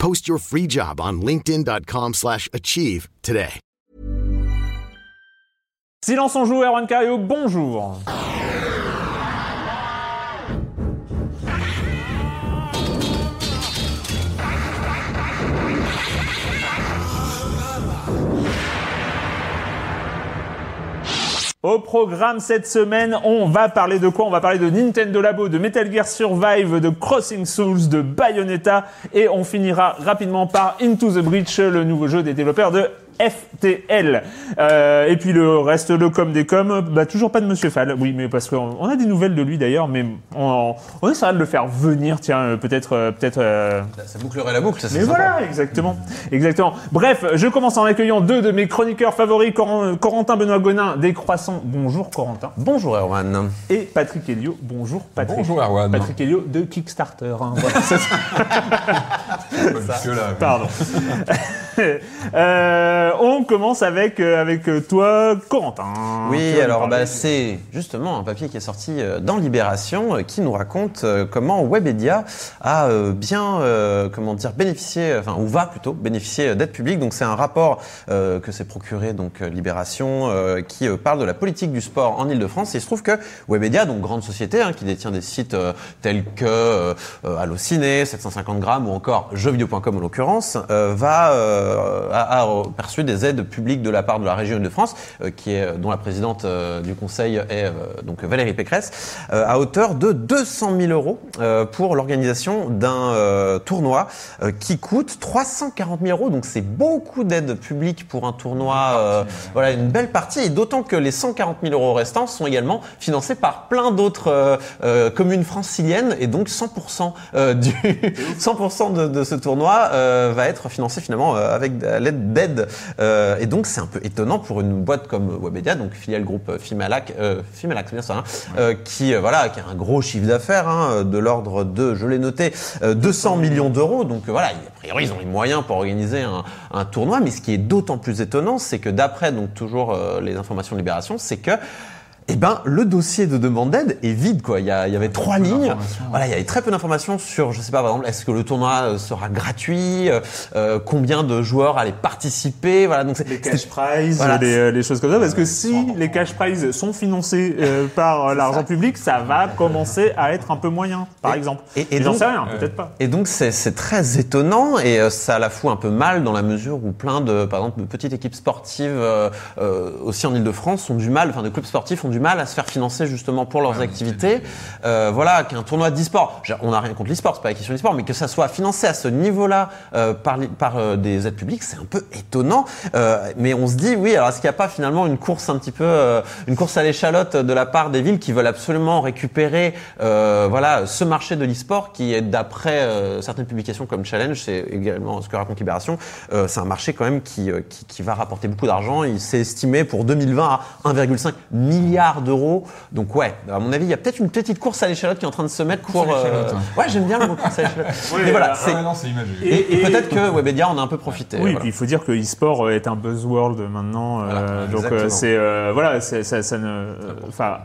Post your free job on linkedin.com/achieve slash achieve today. Silence en joue, Erwan Cario, bonjour. Au programme cette semaine, on va parler de quoi? On va parler de Nintendo Labo, de Metal Gear Survive, de Crossing Souls, de Bayonetta et on finira rapidement par Into the Breach, le nouveau jeu des développeurs de FTL. Euh, et puis le reste, le com des coms, bah toujours pas de Monsieur Fall. Oui, mais parce qu'on on a des nouvelles de lui d'ailleurs, mais on, on essaiera de le faire venir, tiens, euh, peut-être, euh, peut-être. euh, Ça bouclerait la boucle, ça c'est mais sympa. voilà, exactement, exactement. Bref, je commence en accueillant deux de mes chroniqueurs favoris, Corentin Benoît Gonin, des Croissants. Bonjour Corentin. Bonjour Erwan. Et Patrick Helio. Bonjour Patrick. Bonjour, Erwan. Patrick Helio de Kickstarter. hein. Voilà, ça. Pardon. Euh, on commence avec, euh, avec euh, toi, Corentin. Oui, alors bah, c'est justement un papier qui est sorti euh, dans Libération qui nous raconte comment Webedia a bien comment dire bénéficié, enfin ou va plutôt bénéficier d'aide publique. Donc c'est un rapport que s'est procuré donc Libération qui parle de la politique du sport en Ile-de-France. Et il se trouve que Webedia, donc grande société hein, qui détient des sites tels que Allociné, 750 grammes ou encore jeuxvideo.com en l'occurrence, va euh, a, a perçu des aides publiques de la part de la région Île-de-France, euh, qui est dont la présidente euh, du conseil est euh, donc Valérie Pécresse, euh, à hauteur de 200 000 euros euh, pour l'organisation d'un euh, tournoi euh, qui coûte 340 000 euros. Donc c'est beaucoup d'aide publique pour un tournoi. euh, voilà une belle partie, et d'autant que les 140 000 euros restants sont également financés par plein d'autres euh, euh, communes franciliennes, et donc 100% euh, du 100% de, de ce tournoi euh, va être financé finalement euh, avec à l'aide d'aide. Euh, et donc c'est un peu étonnant pour une boîte comme Webedia, donc filiale groupe Fimalac, euh, Fimalac c'est bien ça, hein, euh, qui euh, voilà qui a un gros chiffre d'affaires hein, de l'ordre de, je l'ai noté, euh, 200 millions d'euros. Donc euh, voilà, a priori ils ont les moyens pour organiser un, un tournoi. Mais ce qui est d'autant plus étonnant, c'est que d'après donc toujours euh, les informations de Libération, c'est que eh ben, le dossier de demande d'aide est vide, quoi. Il y, a- il y avait trois lignes. Voilà, il y avait très peu d'informations sur, je sais pas, par exemple, est-ce que le tournoi euh, sera gratuit, euh, euh, combien de joueurs allaient participer, voilà. Donc les cash prizes, Voilà. les, les choses comme ça, parce que si les cash prizes sont financés euh, par l'argent public, ça va commencer à être un peu moyen, par Et- exemple. et- et j'en sais rien, peut-être pas. Et donc c'est très étonnant et ça la fout un peu mal dans la mesure où plein de, par exemple, de petites équipes sportives aussi en Ile-de-France ont du mal, enfin de clubs sportifs ont du mal à se faire financer justement pour leurs activités. Euh, voilà, qu'un tournoi d'e-sport, on n'a rien contre l'e-sport, c'est pas la question d'e-sport, mais que ça soit financé à ce niveau-là euh, par, euh, des aides publiques, c'est un peu étonnant. Mais on se dit, oui, alors est-ce qu'il n'y a pas finalement une course un petit peu, une course à l'échalote de la part des villes qui veulent absolument récupérer, voilà, ce marché de l'e-sport qui est d'après certaines publications comme Challenge, c'est également ce que raconte Libération, c'est un marché quand même qui, qui, qui va rapporter beaucoup d'argent. Il s'est estimé pour 2020 à 1,5 milliard milliards d'euros. Donc ouais, à mon avis, il y a peut-être une petite course à l'échalote qui est en train de se mettre pour. à l'échalote, hein. Ouais, j'aime bien le mot course à l'échalote. Oui, Mais voilà, voilà. c'est. Ah, non, c'est imagé. Et, et Et- peut-être que Webedia en a un peu profité. Oui, voilà. puis il faut dire que e-sport est un buzzword maintenant. euh, Voilà, donc euh, c'est euh, voilà, c'est- ça, ça ne, euh, enfin.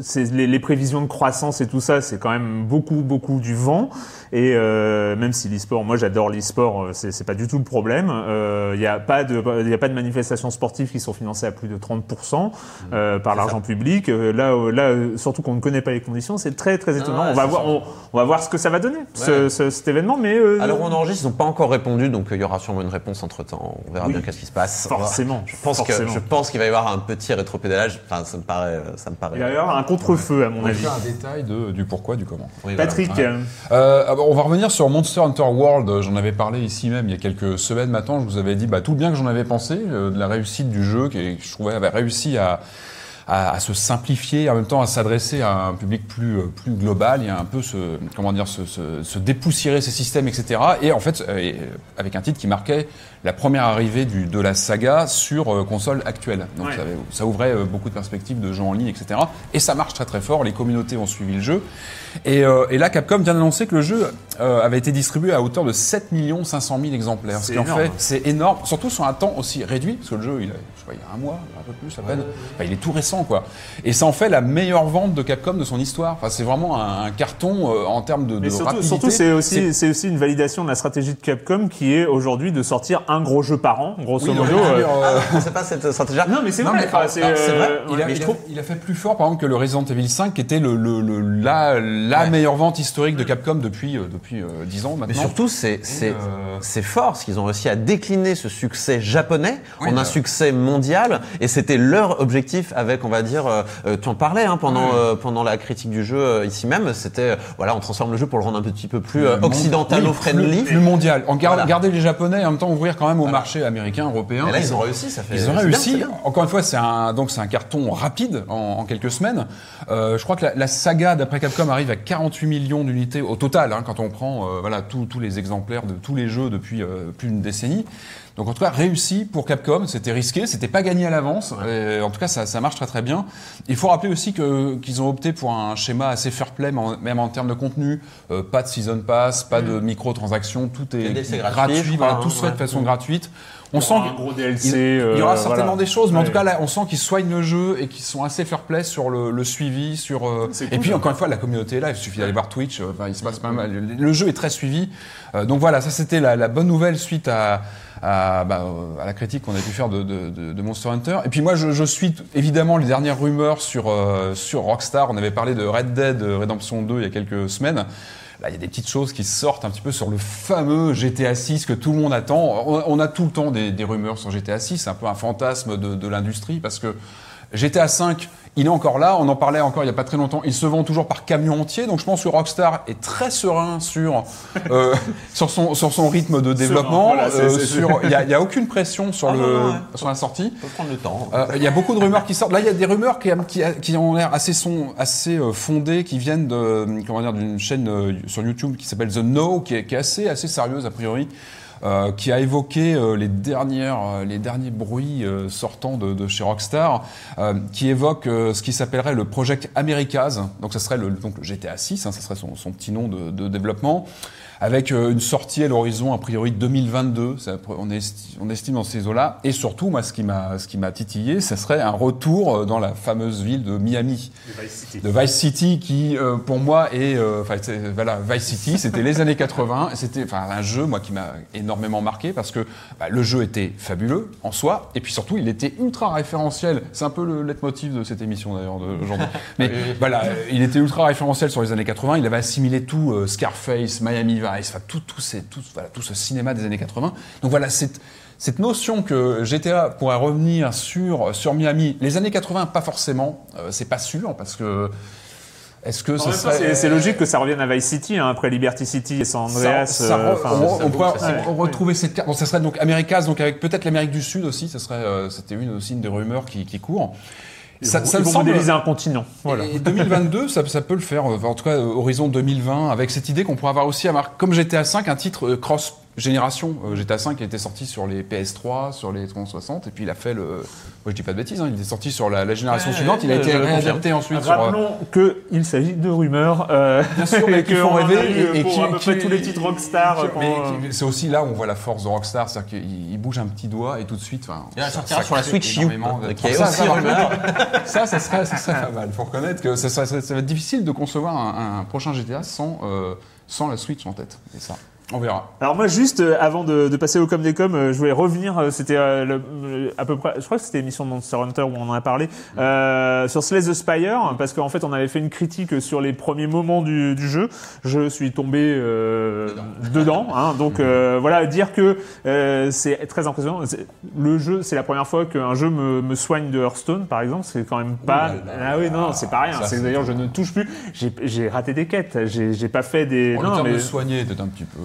c'est les, les prévisions de croissance et tout ça, c'est quand même beaucoup, beaucoup du vent. Et euh, même si l'e-sport, moi j'adore l'e-sport, euh, c'est c'est pas du tout le problème. Euh, Il n'y a pas de, il y a pas de manifestations sportives qui sont financées à plus de 30% euh, par C'est l'argent public. Euh, là, euh, là, euh, surtout qu'on ne connaît pas les conditions, c'est très, très étonnant. ouais, on va voir, on, on va voir ce que ça va donner ce- Ouais. ce- cet événement, mais euh, Alors on enregistre, ils n'ont pas encore répondu, donc euh, il y aura sûrement une réponse entre temps. On verra Oui. bien qu'est-ce qui se passe. Forcément, Je pense que je pense qu'il va y avoir un petit rétropédalage. Enfin, ça me paraît, euh, ça me paraît. il va y avoir un contre-feu à mon On avis. un détail de, du pourquoi, du comment. Oui, voilà. Patrick, Ouais. euh, Euh, on va revenir sur Monster Hunter World. J'en avais parlé ici même il y a quelques semaines maintenant. Je vous avais dit bah, tout le bien que j'en avais pensé, euh, de la réussite du jeu, qui je trouvais avait réussi à, se simplifier, en même temps à s'adresser à un public plus, euh, global. Il y a un peu comment dire, se, dépoussiérer ces systèmes, etc. Et en fait, euh, avec un titre qui marquait la première arrivée du, de la saga sur euh, console actuelle. Donc Ouais. ça, ça ouvrait euh, beaucoup de perspectives de jeux en ligne, etc. Et ça marche très très fort. Les communautés ont suivi le jeu. Et, euh, et là, Capcom vient d'annoncer que le jeu euh, avait été distribué à hauteur de 7 500 000 exemplaires. Ce qui en fait, c'est énorme. Surtout sur un temps aussi réduit, parce que le jeu, il a, je sais pas, il y a un mois, un peu plus à peine. Enfin, il est tout récent, quoi. Et ça en fait la meilleure vente de Capcom de son histoire. Enfin, c'est vraiment un, un carton euh, en termes de, de mais surtout, rapidité. surtout, c'est aussi, c'est aussi une validation de la stratégie de Capcom qui est aujourd'hui de sortir un gros jeu par an, grosso modo. donc, euh. euh, Ah, c'est pas cette stratégie. Non, mais c'est Non, vrai. mais enfin, alors, c'est euh, vrai, il, a, mais il je a- trouve- il a fait plus fort, par exemple, que le Resident Evil 5, qui était le, le- le- la, la Ouais. meilleure vente historique de Capcom depuis, euh, depuis euh, 10 ans maintenant. Mais surtout, c'est c'est euh, c'est fort, parce qu'ils ont réussi à décliner ce succès japonais Oui, en un succès mondial, et c'était leur objectif avec, on va dire, euh, euh, tu en parlais hein, pendant euh, pendant la critique du jeu euh, ici même, c'était euh, voilà, on transforme le jeu pour le rendre un petit peu plus euh, Mon- occidentalo-friendly. plus, plus mondial. En gar- Voilà. garder les Japonais et en même temps ouvrir quand même au marché américain, européen. Et là, ils ont réussi, ça fait. Ils ont réussi. bien. Encore une fois, c'est un donc c'est un carton rapide en, en quelques semaines. Euh, je crois que la, la saga d'après Capcom arrive à 48 millions d'unités au total hein, quand on prend euh, voilà tous tous les exemplaires de tous les jeux depuis euh, plus d'une décennie. Donc en tout cas réussi pour Capcom. C'était risqué, c'était pas gagné à l'avance. Et En tout cas, ça, ça marche très très bien. Il faut rappeler aussi que qu'ils ont opté pour un schéma assez fair play, même en termes de contenu. Euh, pas de season pass, pas de microtransactions, tout est gratuit. voilà, tout se fait de ouais. façon gratuite. On Il sent un gros DLC. il, il y euh, aura certainement voilà. des choses, mais en Ouais. tout cas là, on sent qu'ils soignent le jeu et qu'ils sont assez fair play sur le, le suivi, sur. euh, et cool, puis encore une fois, la communauté est là. Il suffit d'aller voir Twitch. euh, Enfin, il se passe pas mal. Le, le jeu est très suivi. Euh, donc voilà, ça c'était la, la bonne nouvelle suite à. À, bah, euh, à la critique qu'on a pu faire de, de, de- Monster Hunter. Et puis moi, je, je suis évidemment les dernières rumeurs sur, euh, sur Rockstar. On avait parlé de Red Dead Redemption 2 il y a quelques semaines. Là, il y a des petites choses qui sortent un petit peu sur le fameux GTA 6 que tout le monde attend. On, on a tout le temps des, des rumeurs sur GTA 6, c'est un peu un fantasme de, de l'industrie parce que GTA 5, il est encore là, on en parlait encore il n'y a pas très longtemps, il se vend toujours par camion entier, donc je pense que Rockstar est très serein sur, euh, sur, son, sur son rythme de développement. euh, Il n'y a, il aucune pression sur, Ah, le, non, non, ouais. sur la sortie. Faut prendre le temps. Euh, Il y a beaucoup de rumeurs qui sortent. Là, il y a des rumeurs qui, qui, qui ont l'air assez, assez fondées, qui viennent de, comment dire, d'une chaîne sur YouTube qui s'appelle The Know, qui est, qui est assez, assez sérieuse a priori. Euh, qui a évoqué euh, les dernières, euh, les derniers bruits euh, sortant de, de chez Rockstar, qui évoque ce qui s'appellerait le Project Americas. Donc, ça serait le, donc le GTA 6, hein, ça serait son, son petit nom de, de développement avec euh, une sortie à l'horizon a priori 2022, ça, on, esti- on estime dans ces eaux-là. Et surtout, moi, ce qui m'a, ce qui m'a titillé, ça serait un retour euh, dans la fameuse ville de Miami, de Vice City, qui euh, pour moi est, enfin, voilà, Vice City, c'était les années 80, et c'était, enfin, un jeu moi qui m'a énormément marqué parce que bah, le jeu était fabuleux en soi, et puis surtout, il était ultra référentiel. C'est un peu le leitmotiv de cette émission d'ailleurs d'aujourd'hui. Mais voilà, il était ultra référentiel sur les années 80. Il avait assimilé tout, euh, Scarface, Miami Vice, enfin tout, tout, ces- tout, voilà, tout ce cinéma des années 80. Donc voilà, cette, cette notion que GTA pourrait revenir sur, sur Miami, les années 80, pas forcément, euh, c'est pas sûr, parce que. Est-ce que serait. c'est- logique que ça revienne à Vice City hein, après Liberty City et San Andreas. ça euh, re- on, on on- on retrouver cette carte. Donc, ça serait donc Americas, donc avec peut-être l'Amérique du Sud aussi. Ça serait, euh, c'était une aussi une des rumeurs qui, qui court. Ils Ça, vont- ça ils me vont semble. modéliser un continent. Voilà. Et 2022, ça, ça peut le faire. En tout cas, horizon 2020, avec cette idée qu'on pourrait avoir aussi, avoir, comme GTA 5, un titre euh, cross génération. Euh, GTA 5 était sorti sur les PS3, sur les 360, et puis il a fait le. Moi, je dis pas de bêtises, hein, il est sorti sur la, la génération Ouais, suivante. Il a été je le réadapté ensuite sur. euh, Rappelons qu'il s'agit de rumeurs. euh, Bien sûr, mais qui que font rêver et, qui, à peu qui- près tous les titres Rockstar. euh, qui- C'est aussi là où on voit la force de Rockstar, c'est-à-dire qu'il il bouge un petit doigt et tout de suite. Il va ça- sortira sur la Switch U, ça, aussi ça, rumeur. ça, ça serait, ça serait pas mal. Faut reconnaître que ça, ça- ça- ça va être difficile de concevoir un, un prochain GTA sans, euh, sans la Switch en tête. Et ça, on verra. Alors moi juste euh, avant de, de passer au com des com, euh, je voulais revenir. euh, c'était à peu près, je crois que c'était l'émission de Monster Hunter où on en a parlé sur Slay the Spire parce qu'en fait on avait fait une critique sur les premiers moments du, du jeu. Je suis tombé dedans. hein. donc voilà dire que c'est très impressionnant. Le jeu c'est la première fois qu'un jeu me, me soigne de Hearthstone par exemple. C'est quand même pas. Ouh là là. ah oui non, non c'est pas rien. D'ailleurs je ne touche plus. J'ai- raté des quêtes. J'ai j'ai pas fait des. Bon, non, le terme mais- de soigner était un petit peu.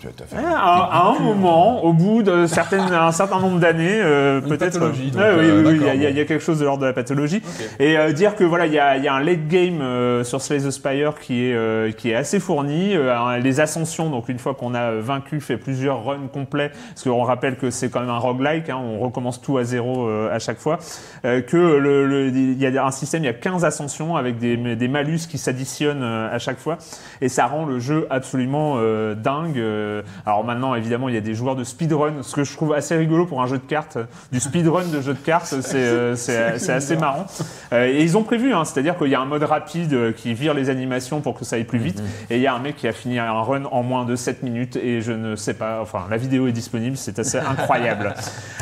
Tu as fait Ouais, à, à un moment, au bout de certaines, un certain nombre d'années, euh, peut-être. pathologie, donc, Ouais, oui, euh, oui, oui, il y, a- d'accord, il y a- bon. il y a quelque chose de l'ordre de la pathologie. Et euh, dire que voilà, il y a, il y a un late game euh, sur Slay the Spire qui est euh, qui est assez fourni. Euh, les ascensions, donc une fois qu'on a euh, vaincu, fait plusieurs runs complets, parce qu'on rappelle que c'est quand même un roguelike, hein, on recommence tout à zéro euh, à chaque fois. euh, que le, le- il y a un système, il y a 15 ascensions avec des, des malus qui s'additionnent euh, à chaque fois, et ça rend le jeu absolument euh, dingue. Euh, Alors maintenant, évidemment, il y a des joueurs de speedrun, ce que je trouve assez rigolo pour un jeu de cartes, du speedrun de jeu de cartes, c'est euh, assez marrant. Euh, et ils ont prévu, hein, c'est-à-dire qu'il y a un mode rapide euh, qui vire les animations pour que ça aille plus vite, et il y a un mec qui a fini un run en moins de 7 minutes, et je ne sais pas, enfin, la vidéo est disponible, c'est assez incroyable.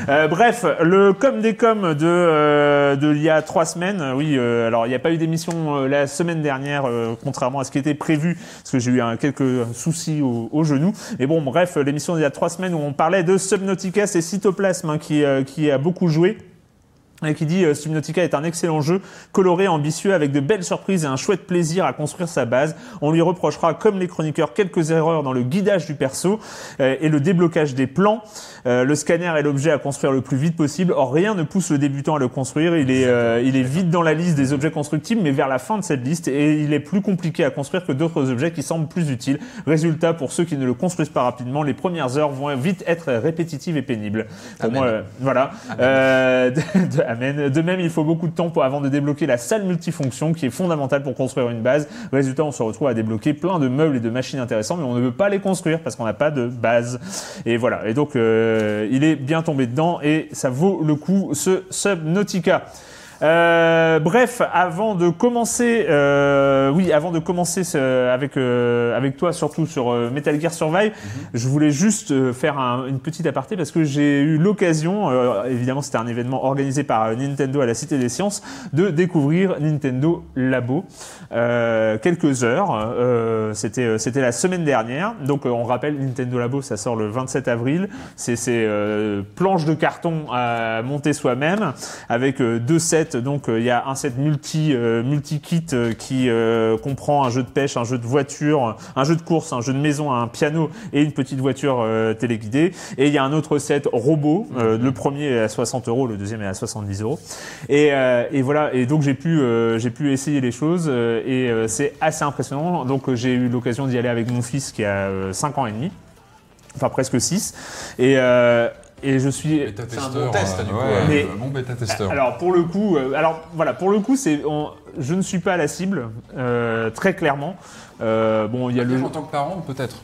Euh, bref, le com des com de, euh, de il y a trois semaines, euh, oui, euh, alors il n'y a pas eu d'émission euh, la semaine dernière, euh, contrairement à ce qui était prévu, parce que j'ai eu quelques soucis au, au genou. Mais bon, bref, l'émission d'il y a trois semaines où on parlait de Subnautica, c'est Cytoplasme hein, qui, euh, qui a beaucoup joué et qui dit euh, Subnautica est un excellent jeu, coloré, ambitieux, avec de belles surprises et un chouette plaisir à construire sa base. On lui reprochera, comme les chroniqueurs, quelques erreurs dans le guidage du perso euh, et le déblocage des plans. Euh, le scanner est l'objet à construire le plus vite possible. Or, rien ne pousse le débutant à le construire. Il est, euh, il est vite dans la liste des objets constructibles, mais vers la fin de cette liste, et il est plus compliqué à construire que d'autres objets qui semblent plus utiles. Résultat, pour ceux qui ne le construisent pas rapidement, les premières heures vont vite être répétitives et pénibles. Pour Amen. moi, euh, voilà. Euh, de, de- amen. De même, il faut beaucoup de temps pour, avant de débloquer la salle multifonction qui est fondamentale pour construire une base. Résultat, on se retrouve à débloquer plein de meubles et de machines intéressantes, mais on ne veut pas les construire parce qu'on n'a pas de base. Et voilà. Et donc, euh, il est bien tombé dedans et ça vaut le coup ce Subnautica. Euh, bref, avant de commencer, euh, oui, avant de commencer ce- avec euh, avec toi surtout sur euh, Metal Gear Survive, je voulais juste euh, faire un- une petite aparté parce que j'ai eu l'occasion, euh, évidemment c'était un événement organisé par Nintendo à la Cité des Sciences, de découvrir Nintendo Labo. Euh, quelques heures, euh, c'était euh, c'était la semaine dernière. Donc on rappelle Nintendo Labo, ça sort le 27 avril. C'est ces euh, planches de carton à monter soi-même avec deux sets. Donc euh, il y a un set multi euh, multi kit euh, qui comprend un jeu de pêche, un jeu de voiture, un jeu de course, un jeu de maison, un piano et une petite voiture téléguidée. Et il y a un autre set robot. Le premier est à 60 euros, le deuxième est à 70 euros. Et, et voilà. Et donc j'ai pu j'ai pu essayer les choses et c'est assez impressionnant. Donc j'ai eu l'occasion d'y aller avec mon fils qui a 5 ans et demi, enfin presque 6 et euh, et je suis Bêta C'est un testeur, bon test, euh, du coup, ouais, ouais. Mais- un bon bêta testeur. Alors pour le coup, euh, alors voilà, pour le coup, c'est, je ne suis pas la cible, euh, très clairement. Euh, bon, il y a le. en tant que parent, peut-être.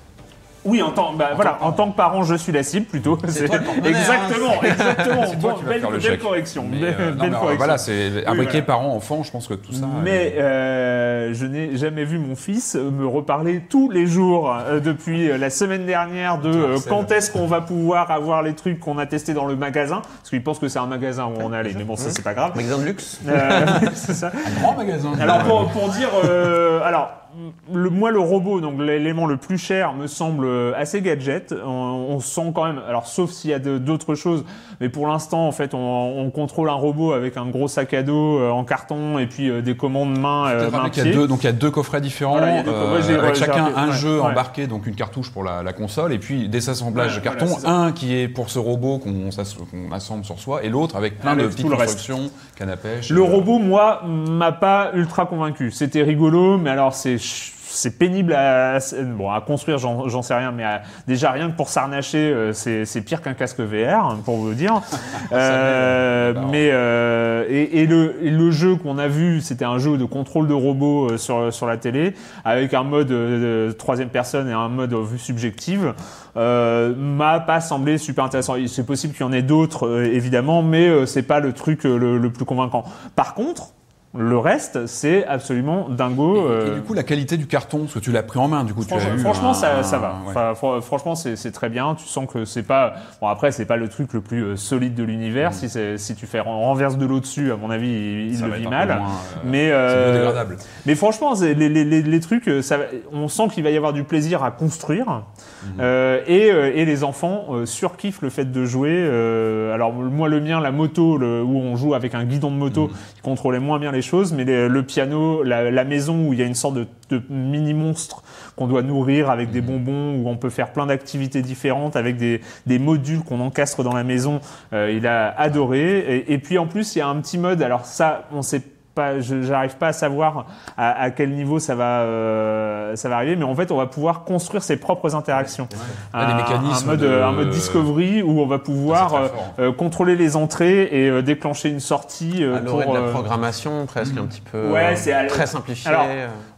Oui, en tant, bah, voilà, en tant que parent, je suis la cible plutôt. C'est toi le porte-monnaie, exactement, hein. exactement. C'est toi Bon, qui vas belle, faire le belle chèque. correction, Mais, belle, euh, non, belle mais, euh, correction. voilà, c'est imbriqué voilà. parent-enfant, je pense que tout ça. Mais euh, euh, je n'ai jamais vu mon fils me reparler tous les jours euh, depuis la semaine dernière de euh, quand est-ce qu'on va pouvoir avoir les trucs qu'on a testés dans le magasin, parce qu'il pense que c'est un magasin où on est allé, mais bon ça c'est pas grave. Magasin de luxe. Euh, c'est ça. grand magasin. Alors pour, pour dire, euh, alors le, moi le robot, donc l'élément le plus cher, me semble euh, assez gadget. On, on sent quand même, alors sauf s'il y a d'autres choses, mais pour l'instant en fait on, on contrôle un robot avec un gros sac à dos euh, en carton et puis euh, des commandes main, euh, main y a deux, donc il y a deux coffrets différents, Voilà, deux coffrets, avec chacun un ouais, jeu ouais. embarqué, donc une cartouche pour la, la console, et puis des assemblages Ouais, de carton, voilà, un qui est pour ce robot qu'on assemble sur soi, et l'autre avec plein Avec de petites constructions, canne à pêche. Le euh, robot, moi, m'a pas ultra convaincu. C'était rigolo, mais alors c'est c'est pénible à, bon, à construire, j'en sais rien, mais à- déjà rien que pour s'arnacher, euh, c'est pire qu'un casque VR, hein, pour vous dire. Euh, mais euh, et, et le, et le jeu qu'on a vu, c'était un jeu de contrôle de robot euh, sur sur la télé, avec un mode euh, troisième personne et un mode vue subjective. Euh, m'a pas semblé super intéressant. C'est possible qu'il y en ait d'autres, euh, évidemment, mais euh, c'est pas le truc euh, le, le plus convaincant. Par contre, le reste, c'est absolument dingo. Et, euh, et du coup, la qualité du carton, parce que tu l'as pris en main, du coup, tu Franchement, as eu franchement, un- ça, ça va. ouais. Enfin, fr- franchement, c'est très bien. Tu sens que c'est pas. Bon, après, c'est pas le truc le plus euh, solide de l'univers. Si, c'est- si tu fais ren- renverse de l'eau dessus, à mon avis, il, le vit mal. moins, euh, mais euh, mais franchement, les, les, les, les trucs, ça, on sent qu'il va y avoir du plaisir à construire. Euh, et, euh, et les enfants euh, surkiffent le fait de jouer. Euh, alors moi, le mien, la moto, le- où on joue avec un guidon de moto, Mhm. qui contrôlait moins bien les choses, mais les- le piano, la, la maison où il y a une sorte de, de mini monstre qu'on doit nourrir avec des bonbons, où on peut faire plein d'activités différentes avec des, des modules qu'on encastre dans la maison. Euh, il a adoré. Et, et puis en plus, il y a un petit mode. Alors ça, on sait pas, je j'arrive pas à savoir à, à quel niveau ça va, euh, ça va arriver, mais en fait, on va pouvoir construire ses propres interactions. Ouais, des mécanismes un mode, de- un mode discovery où on va pouvoir euh, euh, contrôler les entrées et euh, déclencher une sortie euh, À l'orée pour. de la euh, programmation, presque un petit peu. Ouais, euh, c'est très simplifié. Alors,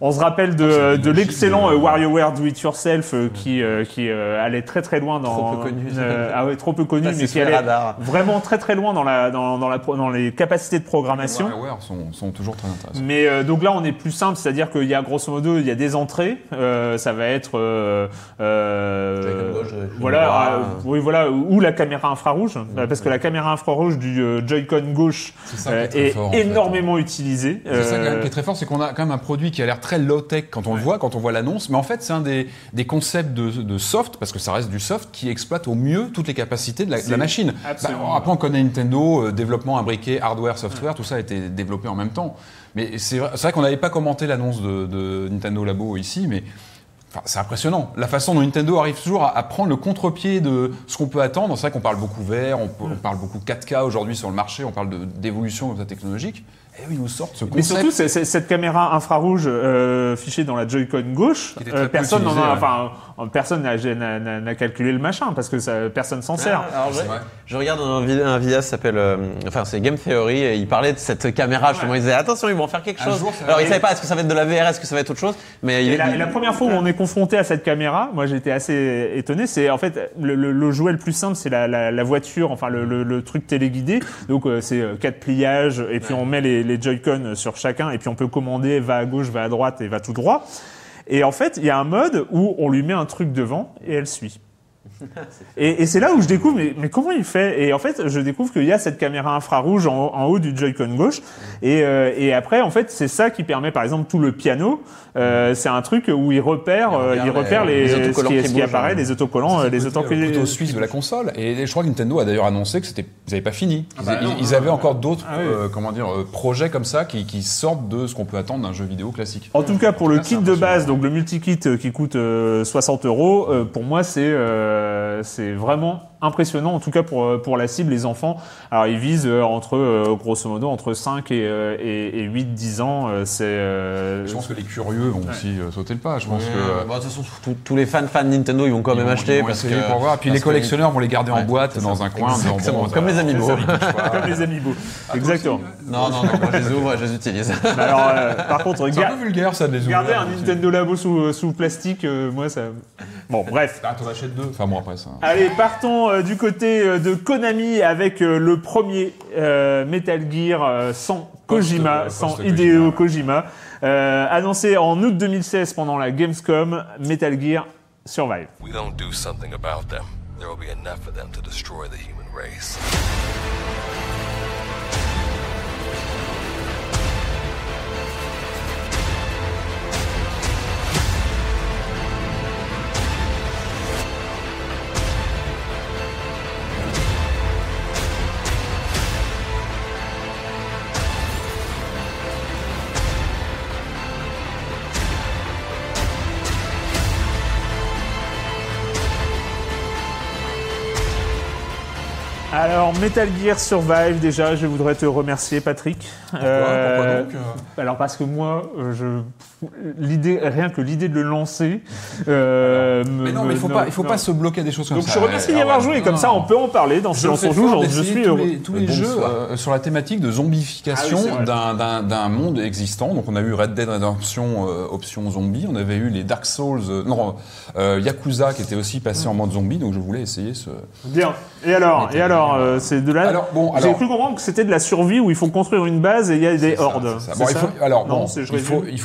on se rappelle de, Ah, c'est de l'excellent de- euh, WarioWare Do It Yourself euh, qui, euh, qui euh, allait très très loin dans. Trop peu connu. euh, ah ouais, trop peu connu, mais qui les allait radars. vraiment très très loin dans, la, dans, dans, la, dans les capacités de programmation. Les WarioWare sont, sont toujours très intéressants. Mais euh, donc là, on est plus simple, c'est-à-dire qu'il y a grosso modo, il y a des entrées. euh, ça va être euh, euh, gauche, voilà, euh, oui, voilà, ou la caméra infrarouge, parce que la caméra infrarouge du euh, Joy-Con gauche euh, est fait. énormément utilisée. C'est ça qui est très fort, c'est qu'on a quand même un produit qui a l'air très low-tech quand on le voit, quand on voit l'annonce, mais en fait c'est un des, des concepts de, de soft, parce que ça reste du soft, qui exploite au mieux toutes les capacités de la, de la C'est machine. Bah, après on connaît Nintendo, euh, développement imbriqué, hardware, software, tout ça a été développé en même temps. Mais c'est vrai, qu'on n'avait pas commenté l'annonce de, Nintendo Labo ici, mais c'est impressionnant. La façon dont Nintendo arrive toujours à, prendre le contre-pied de ce qu'on peut attendre. C'est vrai qu'on parle beaucoup vert, on, parle beaucoup 4K aujourd'hui sur le marché, on parle d'évolution technologique. Et oui, ils nous sortent ce Mais surtout, c'est- c'est- cette caméra infrarouge euh, fichée dans la Joy-Con gauche, euh, personne ouais. enfin, euh, personne n'a- calculé le machin parce que ça, personne s'en sert. Ah, alors, C'est je, regarde un, un vidéo qui s'appelle, euh, enfin c'est Game Theory et il parlait de cette caméra justement. Il disait attention ils vont en faire quelque Un chose. jour, Alors il savait pas est-ce que ça va être de la VR, est-ce que ça va être autre chose, mais il, la, il- et la première fois où on est confronté à cette caméra, moi j'étais assez étonné. C'est en fait le, le- le jouet le plus simple, c'est la, la- la voiture, enfin le, le- le truc téléguidé. Donc euh, c'est quatre pliages et puis on met les, les Joy-Con sur chacun et puis on peut commander va à gauche, va à droite et va tout droit. Et en fait, il y a un mode où on lui met un truc devant et elle suit. Et, et c'est là où je découvre, mais, mais comment il fait? Et en fait, je découvre qu'il y a cette caméra infrarouge en, en haut du Joy-Con gauche. Et, euh, et après, en fait, c'est ça qui permet, par exemple, tout le piano. euh, c'est un truc où il repère, Il euh, il regarde repère les- les, les ce autocollants qui, qui ce qui apparaît, hein. les autocollants, euh, C'est les le autocollants. euh, couteau suisse de la console. Et je crois que Nintendo a d'ailleurs annoncé que c'était, ils n'avaient pas fini. Ils, bah ils- non, ils non, avaient non. encore d'autres, Ah oui. euh, comment dire, euh, projets comme ça qui, qui sortent de ce qu'on peut attendre d'un jeu vidéo classique. En tout cas, pour le kit de base, donc le multi-kit euh, qui coûte euh, 60 euros, euh, pour moi, c'est euh, c'est vraiment impressionnant, en tout cas pour, euh, pour la cible, les enfants. Alors, ils visent euh, entre, euh, grosso modo, entre 5 et, euh, et, et 8-10 ans. euh, c'est euh, Je pense que les curieux vont aussi euh, sauter le pas. Je pense Ouais, que bon, de toute façon, tous- tous les fans fans de Nintendo, ils vont quand ils même vont- acheter ils vont parce essayer que pour voir. Puis parce les que- collectionneurs vont les garder en boîte dans un coin. Exactement, comme les amiibo. comme les. Ah, Exactement. Non, non, non, moi je les ouvre, je les utilise. Mais alors, euh, par contre, C'est un peu vulgaire ça de les ouvrir. garder un Nintendo Labo sous, sous plastique, euh, moi, ça. Bon, bref. Ah, t'en achètes deux. Enfin bon, après ça. Allez, partons euh, du côté euh, de Konami avec euh, le premier euh, Metal Gear euh, sans Kojima, Post- sans. Hideo Kojima, euh, annoncé en août 2016 pendant la Gamescom, Metal Gear Survive. we don't do something about them, there will be enough of them to destroy the human race. Alors, Metal Gear Survive, déjà, je voudrais te remercier, Patrick. Euh, Pourquoi donc, euh Alors, parce que moi, euh, je... l'idée, rien que l'idée de le lancer. euh, me- Mais non, mais il faut pas, il faut non. pas se bloquer à des choses comme Donc, ça. je remercie d'y avoir joué, non, comme ça, on peut en parler dans Silence on joue. genre, Je suis tous heureux. les, tous les Bon jeux euh, sur la thématique de zombification Ah oui, d'un- monde existant. Donc on a eu Red Dead Redemption euh, option zombie, on avait eu les Dark Souls, euh, non Yakuza qui était aussi passé en mode zombie. Donc je voulais essayer ce. Bien. Et alors, et alors, c'est de là. Alors, bon, J'ai cru comprendre que c'était de la survie où il faut construire une base et il y a des hordes. alors bon, il faut, résume.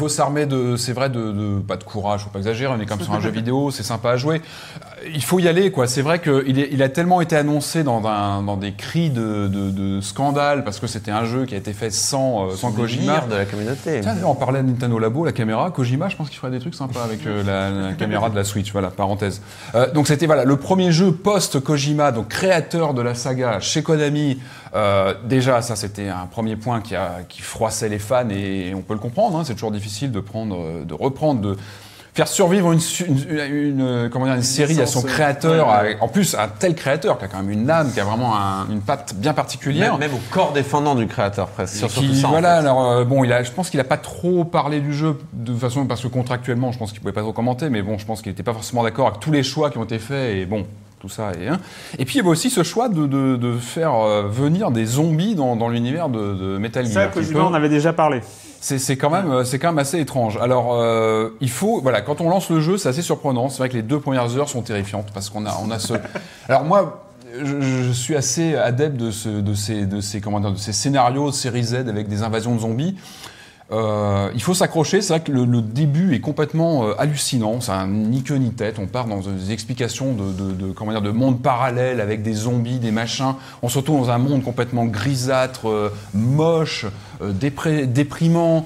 De, c'est vrai, de, de- pas de courage, faut pas exagérer, on est comme sur un jeu vidéo, c'est sympa à jouer. Il faut y aller, quoi. C'est vrai qu'il il a tellement été annoncé dans, dans des cris de, de, de scandale parce que c'était un jeu qui a été fait sans, euh, sans Kojima. De la communauté. Tiens, on parlait de Nintendo Labo, la caméra, Kojima, je pense qu'il ferait des trucs sympas avec euh, la, la caméra de la Switch, voilà, parenthèse. Euh, donc c'était voilà le premier jeu post-Kojima, donc créateur de la saga chez Konami. Euh, déjà, ça c'était un premier point qui, a, qui froissait les fans et on peut le comprendre. hein, c'est toujours difficile de prendre, de reprendre, de faire survivre une, une, une, euh, comment dire, une série à son licence, créateur. ouais, en plus, un tel créateur qui a quand même une âme, qui a vraiment un- une patte bien particulière. Même, même au corps défendant du créateur, presque. Sur- Qui- ça, en voilà, fait. alors euh, bon, il a, je pense qu'il a pas trop parlé du jeu de façon parce que contractuellement, je pense qu'il pouvait pas trop commenter, mais bon, je pense qu'il était pas forcément d'accord avec tous les choix qui ont été faits et bon. Tout ça et, hein. et puis il y avait aussi ce choix de, de, de faire euh, venir des zombies dans, dans l'univers de, de Metal Ça, Gear. qui Kojima en avait déjà parlé. c'est quand même euh, c'est quand même assez étrange. Alors euh, il faut voilà quand on lance le jeu c'est assez surprenant. C'est vrai que les deux premières heures sont terrifiantes parce qu'on a on a ce. Alors moi je, je suis assez adepte de ce de ces de ces comment dire de ces scénarios de série Z avec des invasions de zombies. Euh, il faut s'accrocher, c'est vrai que le, début est complètement euh, hallucinant, c'est un ni queue ni tête, on part dans des explications de, de, de, comment dire, de mondes parallèles avec des zombies, des machins, on se retrouve dans un monde complètement grisâtre, euh, moche, déprimant,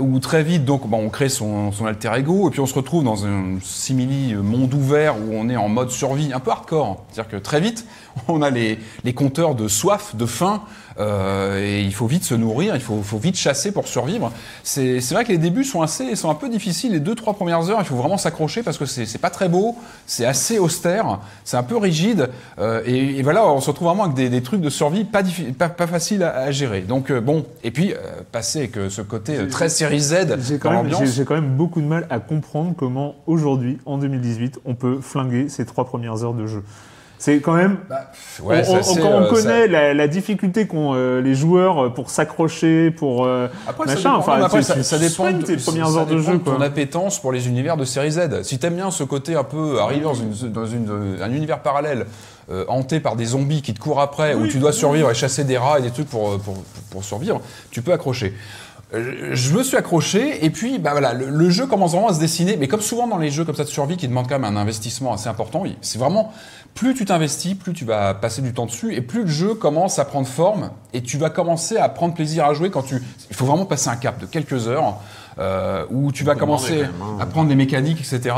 où très vite donc on crée son, alter ego, et puis on se retrouve dans un simili monde ouvert où on est en mode survie un peu hardcore, c'est-à-dire que très vite on a les, compteurs de soif, de faim, et il faut vite se nourrir, il faut, faut vite chasser pour survivre. C'est vrai que les débuts sont assez, sont un peu difficiles. Les deux trois premières heures, il faut vraiment s'accrocher parce que c'est pas très beau, c'est assez austère, c'est un peu rigide, euh, et, et voilà, on se retrouve vraiment avec des, des trucs de survie pas pas, pas faciles à, à gérer. Donc euh, bon, et puis euh, passer avec euh, ce côté euh, très série Z quand, j'ai quand même beaucoup de mal à comprendre comment aujourd'hui, en 2018, on peut flinguer ces trois premières heures de jeu. C'est quand même. Ouais, on- euh, ça- connaît la, la difficulté qu'ont euh, les joueurs pour s'accrocher, pour euh, Après, ça machin, dépend, enfin, mais après, tu- ça, tu ça dépend de tes premières ça heures de dépend jeu. ton Quoi. appétence pour les univers de série Z. Si t'aimes bien ce côté un peu arriver dans, une, dans une- un univers parallèle, euh, hanté par des zombies qui te courent après, où tu dois survivre et chasser des rats et des trucs pour, pour, pour survivre, tu peux accrocher. Je me suis accroché et puis bah voilà le, le jeu commence vraiment à se dessiner mais comme souvent dans les jeux comme ça de survie qui demandent quand même un investissement assez important c'est vraiment plus tu t'investis plus tu vas passer du temps dessus et plus le jeu commence à prendre forme et tu vas commencer à prendre plaisir à jouer quand tu il faut vraiment passer un cap de quelques heures euh, où tu vas commencer même, hein. à prendre des mécaniques etc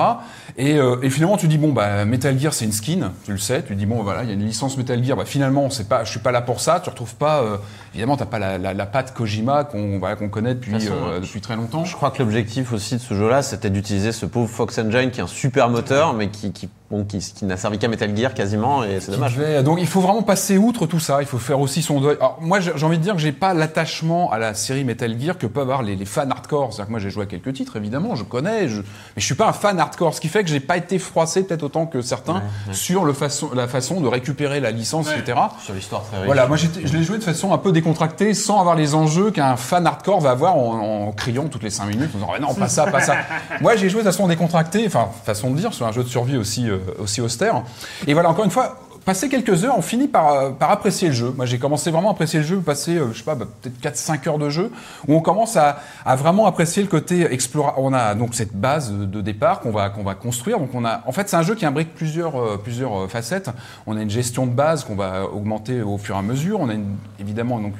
et, euh, et finalement tu dis bon bah Metal Gear c'est une skin tu le sais tu dis bon voilà il y a une licence Metal Gear bah finalement c'est pas je suis pas là pour ça tu retrouves pas euh, évidemment t'as pas la, la, la patte Kojima qu'on voilà, qu'on connaît depuis De toute façon, euh, depuis très longtemps. Je crois que l'objectif aussi de ce jeu-là, c'était d'utiliser ce pauvre Fox Engine qui est un super moteur, mais qui, qui, bon, qui, qui n'a servi qu'à Metal Gear quasiment, et c'est dommage. devait- donc il faut vraiment passer outre tout ça, il faut faire aussi son deuil. Alors moi j'ai envie de dire que j'ai pas l'attachement à la série Metal Gear que peuvent avoir les, les fans hardcore. C'est-à-dire que moi j'ai joué à quelques titres évidemment, je connais, je, mais je suis pas un fan hardcore, ce qui fait que j'ai pas été froissé peut-être autant que certains sur le façon, la façon de récupérer la licence, etc. Sur l'histoire très riche. Voilà, moi je l'ai joué de façon un peu décontractée, sans avoir les enjeux qu'un fan hardcore va avoir en, en criant toutes les 5 minutes, en disant Ah non, pas ça, pas ça. moi j'ai joué de façon décontractée, enfin façon de dire, sur un jeu de survie aussi, euh, aussi austère. Et voilà, encore une fois, passé quelques heures, on finit par, euh, par apprécier le jeu. Moi j'ai commencé vraiment à apprécier le jeu, passer, euh, je sais pas, bah, peut-être 4-5 heures de jeu, où on commence à, vraiment apprécier le côté explora. On a donc cette base de départ qu'on va, qu'on va construire. Donc on a, en fait, c'est un jeu qui imbrique plusieurs, euh, plusieurs euh, facettes. On a une gestion de base qu'on va augmenter au fur et à mesure. On a évidemment donc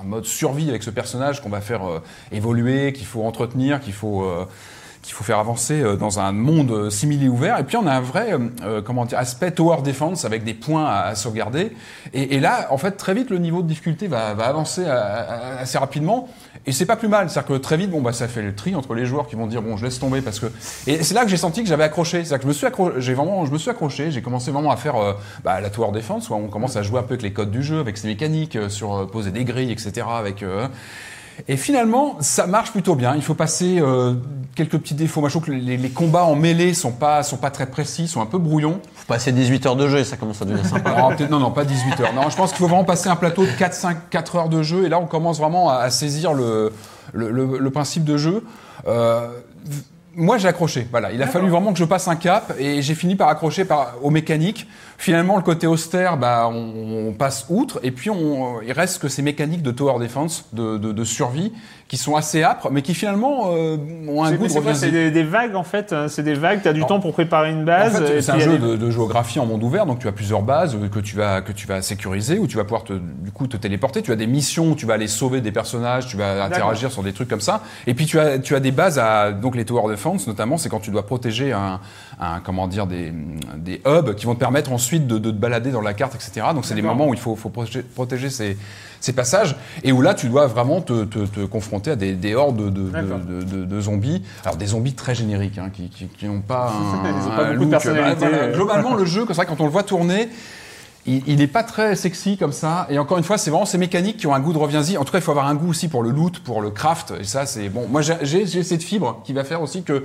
un mode survie avec ce personnage qu'on va faire euh, évoluer, qu'il faut entretenir, qu'il faut euh, qu'il faut faire avancer euh, dans un monde euh, simili ouvert. Et puis on a un vrai euh, comment dire, aspect tower defense avec des points à, sauvegarder. Et, et là, en fait, très vite, le niveau de difficulté va, va avancer assez rapidement. Et c'est pas plus mal. C'est-à-dire que très vite, bon, bah, ça fait le tri entre les joueurs qui vont dire, bon, je laisse tomber parce que. Et c'est là que j'ai senti que j'avais accroché. C'est-à-dire que je me suis accroché, j'ai vraiment, je me suis accroché. J'ai commencé vraiment à faire bah, la tower defense, où on commence à jouer un peu avec les codes du jeu, avec ses mécaniques, sur poser des grilles, etc. Avec. Et finalement, ça marche plutôt bien. Il faut passer euh, quelques petits défauts. Moi, je trouve que les, les combats en mêlée sont pas, sont pas très précis, sont un peu brouillons. Faut passer 18 heures de jeu et ça commence à devenir sympa. Non, non, pas 18 heures. Non, je pense qu'il faut vraiment passer un plateau de 4, 5, 4 heures de jeu. Et là, on commence vraiment à, à saisir le, le, le- le principe de jeu. Euh, moi, j'ai accroché. Voilà, il a fallu vraiment que je passe un cap et j'ai fini par accrocher par, aux mécaniques. Finalement, le côté austère, bah, on, on passe outre. Et puis, on, il reste que ces mécaniques de tower defense, de, de, de survie, qui sont assez âpres, mais qui finalement euh, ont un goût de c'est quoi reviens-y. C'est des, des vagues en fait. euh, C'est des vagues. T'as du Alors, temps pour préparer une En base. fait, c'est un jeu des- de, de géographie en monde ouvert, donc tu as plusieurs bases euh, que tu vas que tu vas sécuriser, où tu vas pouvoir te, du coup te téléporter. Tu as des missions où tu vas aller sauver des personnages, tu vas interagir sur des trucs comme ça. Et puis tu as tu as des bases à donc les tower defense notamment, c'est quand tu dois protéger un, un comment dire des des hubs qui vont te permettre ensuite de, de te balader dans la carte, etc. Donc c'est des moments où il faut faut protéger, protéger ces ces passages et où là tu dois vraiment te, te, te confronter à des, des hordes de, de, zombies. Alors des zombies très génériques hein, qui, n'ont pas un, Ils ont pas un beaucoup de personnalité. bah, voilà. Globalement, le jeu, comme ça, quand on le voit tourner, il n'est pas très sexy comme ça. Et encore une fois, c'est vraiment ces mécaniques qui ont un goût de reviens-y. En tout cas, il faut avoir un goût aussi pour le loot, pour le craft. Et ça, c'est bon. Moi, j'ai cette fibre qui va faire aussi que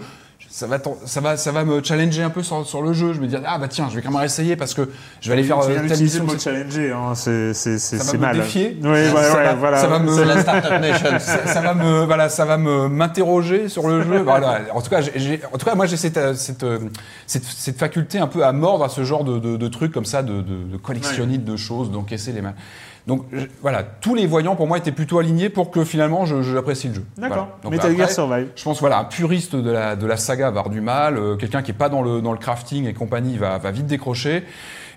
ça va, ça va, ça va me challenger un peu sur, sur le jeu. Je me dis ah bah tiens, je vais quand même essayer parce que je vais aller faire euh, telle le mission. mot challenger. Hein. C'est c'est c'est Ça va c'est me mal. défier. Oui, ouais, Ça ouais, va- voilà. ça va me- la Startup Nation. ça, ça va me voilà ça va me m'interroger sur le jeu voilà en tout cas j'ai- en tout cas moi j'ai cette, euh, cette, euh, cette cette faculté un peu à mordre à ce genre de, de, de trucs comme ça de, de, de collectionnite de choses d'encaisser les mains donc je- voilà tous les voyants pour moi étaient plutôt alignés pour que finalement je, je apprécie le jeu D'accord. Voilà. Metal Gear Survive. je pense voilà un puriste de la de la saga va avoir du mal euh, quelqu'un qui est pas dans le dans le crafting et compagnie va va vite décrocher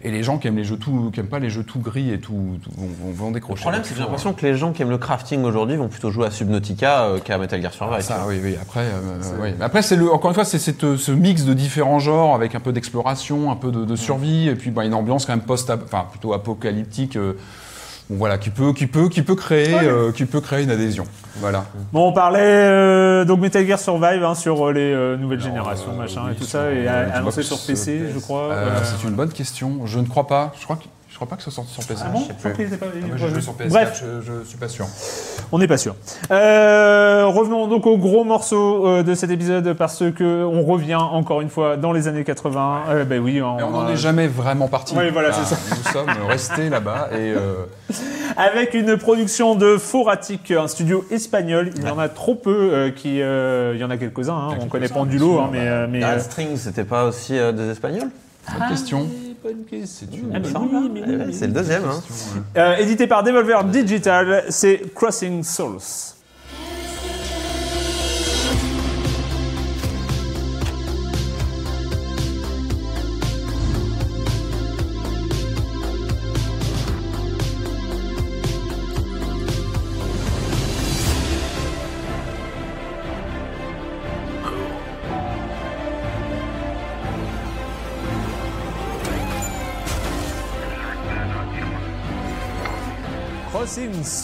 et les gens qui aiment les jeux tout qui aiment pas les jeux tout gris et tout, tout- vont, vont, vont décrocher Le problème, c'est que j'ai l'impression que les gens qui aiment le crafting aujourd'hui vont plutôt jouer à Subnautica euh, qu'à Metal Gear Survive. Ça, oui, oui. Après, euh, oui. Mais Après, c'est le, encore une fois, c'est cette, euh, ce mix de différents genres avec un peu d'exploration, un peu de, de survie, et puis bah, une ambiance quand même post, enfin plutôt apocalyptique. euh, bon, voilà, qui peut, qui peut, qui peut créer, euh, qui peut créer une adhésion. Voilà. Bon, on parlait euh, donc Metal Gear Survive hein, sur euh, les euh, nouvelles générations, euh, machin oui, et tout sur, ça, et euh, annoncé sur PC, je crois. Euh, euh, c'est une bonne question. Je ne crois pas. Je crois que, je crois pas que ce soit sorti sur PC. Ah bon Je sais Je crois plus. qu'il était pas- il Ah, est moi, pas j'ai joué joué. sur PS4, Bref. je, je suis pas sûr. On n'est pas sûr. Euh, revenons donc au gros morceau euh, de cet épisode parce que on revient encore une fois dans les années 80. Euh, ben oui, Mais on n'en euh, est jamais vraiment parti. Oui, voilà, c'est ça. Nous sommes restés là-bas et euh, avec une production de Foratic, un studio espagnol. Il y en a trop peu euh, qui, euh, il y en a quelques-uns. Hein, on connaît quelques-uns, Pendulo, hein, mais, mais euh, Strings, c'était pas aussi euh, des Espagnols? Bonne question. c'est semble, hein. Le deuxième. Hein. Euh, édité par Devolver Digital, c'est Crossing Souls.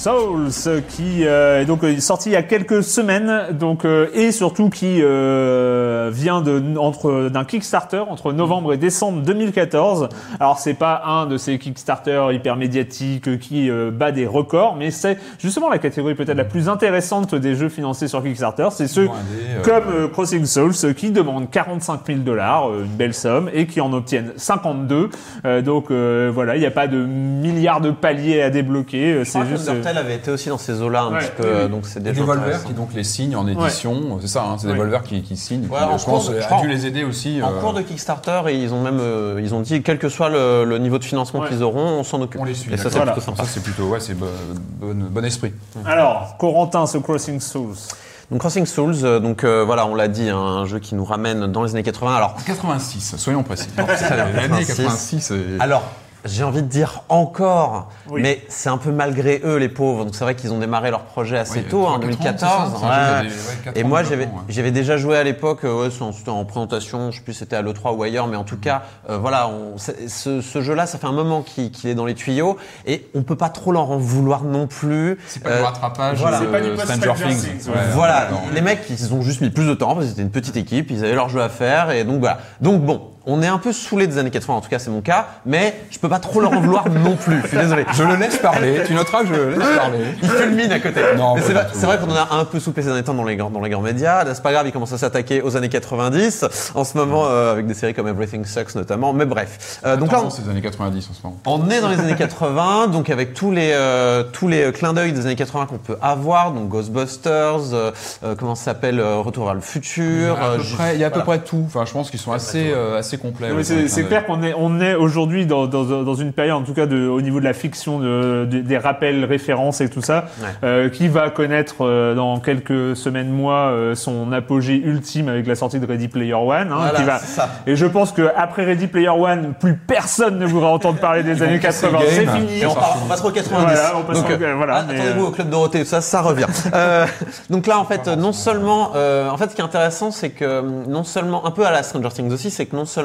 Souls qui euh, est donc euh, sorti il y a quelques semaines donc euh, et surtout qui euh, vient de entre d'un Kickstarter entre novembre et décembre 2014. Alors c'est pas un de ces Kickstarter hyper médiatiques qui euh, bat des records mais c'est justement la catégorie peut-être la plus intéressante des jeux financés sur Kickstarter, c'est ceux euh, comme Crossing Souls qui demandent 45 000 dollars, une belle somme, et qui en obtiennent 52. Euh, donc euh, voilà, il n'y a pas de milliards de paliers à débloquer. C'est juste. Undertale avait été aussi dans ces eaux-là un Ouais, petit peu, oui, oui. euh, donc c'est Devolver intéressant. qui donc les signe en édition, c'est ça, hein, c'est Ouais. Devolver qui, qui signe. Ouais, qui, en je pense cours de- je a dû les aider aussi. En euh, cours de Kickstarter, ils ont même euh, ils ont dit quel que soit le, le niveau de financement Ouais. qu'ils auront, on s'en occupe. on les suit. Et ça c'est. Voilà. plutôt sympa. Ça c'est plutôt ouais, c'est bon, bon, bon esprit. Alors, Corentin, ce Crossing Souls. Donc Crossing Souls, euh, donc euh, voilà, on l'a dit, hein, un jeu qui nous ramène dans les années 80. Alors 86, soyons précis. L'année 86. 86. et- Alors, J'ai envie de dire encore, Oui. mais c'est un peu malgré eux les pauvres. Donc c'est vrai qu'ils ont démarré leur projet assez Oui, tôt, en 3-4 ans, 2014. c'est ça, c'est un jeu ouais. des- Et moi j'avais ouais. j'avais déjà joué à l'époque, euh, ouais, c'était- en présentation, je sais plus c'était à l'E3 ou ailleurs, mais en tout cas, euh, voilà, on- ce, ce jeu-là, ça fait un moment qu'il qu'il est dans les tuyaux et on peut pas trop leur en vouloir non plus. C'est pas Euh, du rattrapage voilà. de C'est pas du Stranger Things. Things, Ouais, ouais. Voilà, non. les mecs, ils ont juste mis plus de temps parce que c'était une petite équipe, ils avaient leur jeu à faire et donc voilà. Donc bon, on est un peu saoulé des années 80, en tout cas c'est mon cas, mais je peux pas trop leur en vouloir non plus. Je suis désolé. Je le laisse parler. Tu noteras que je le laisse parler. Il fulmine à côté. Non, c'est vrai, qu'on en a un peu soufflé ces derniers temps dans les, grands- dans les grands médias. Là, c'est pas grave, il commence à s'attaquer aux années 90, en ce moment euh, avec des séries comme Everything Sucks notamment. Mais bref. Euh, donc là, on, les années 90 en ce moment. on est dans les années 80, donc avec tous les euh, tous les euh, clins d'œil des années 80 qu'on peut avoir, donc Ghostbusters, comment ça s'appelle, Retour vers le futur. À peu ju- près- Il y a à peu voilà. près tout. Enfin, je pense qu'ils sont assez, euh, assez complets. Oui, ouais, c'est clair qu'on est, on est aujourd'hui dans, dans, dans une période, en tout cas de, au niveau de la fiction, de, de- des rappels, références et tout ça, Ouais. euh, qui va connaître euh, dans quelques semaines, mois, euh, son apogée ultime avec la sortie de Ready Player One. hein, Voilà, qui va, et je pense que après Ready Player One, plus personne ne voudra entendre parler des années casser le 80. C'est fini. On, part, on passe au 90. Voilà, on passe Donc, au- euh, voilà, ah, attendez-vous euh, au club Dorothée, tout ça, ça revient. Euh, donc là, en fait, non seulement, euh, en fait, ce qui est intéressant, c'est que non seulement, un peu à la Stranger Things aussi, c'est que non seulement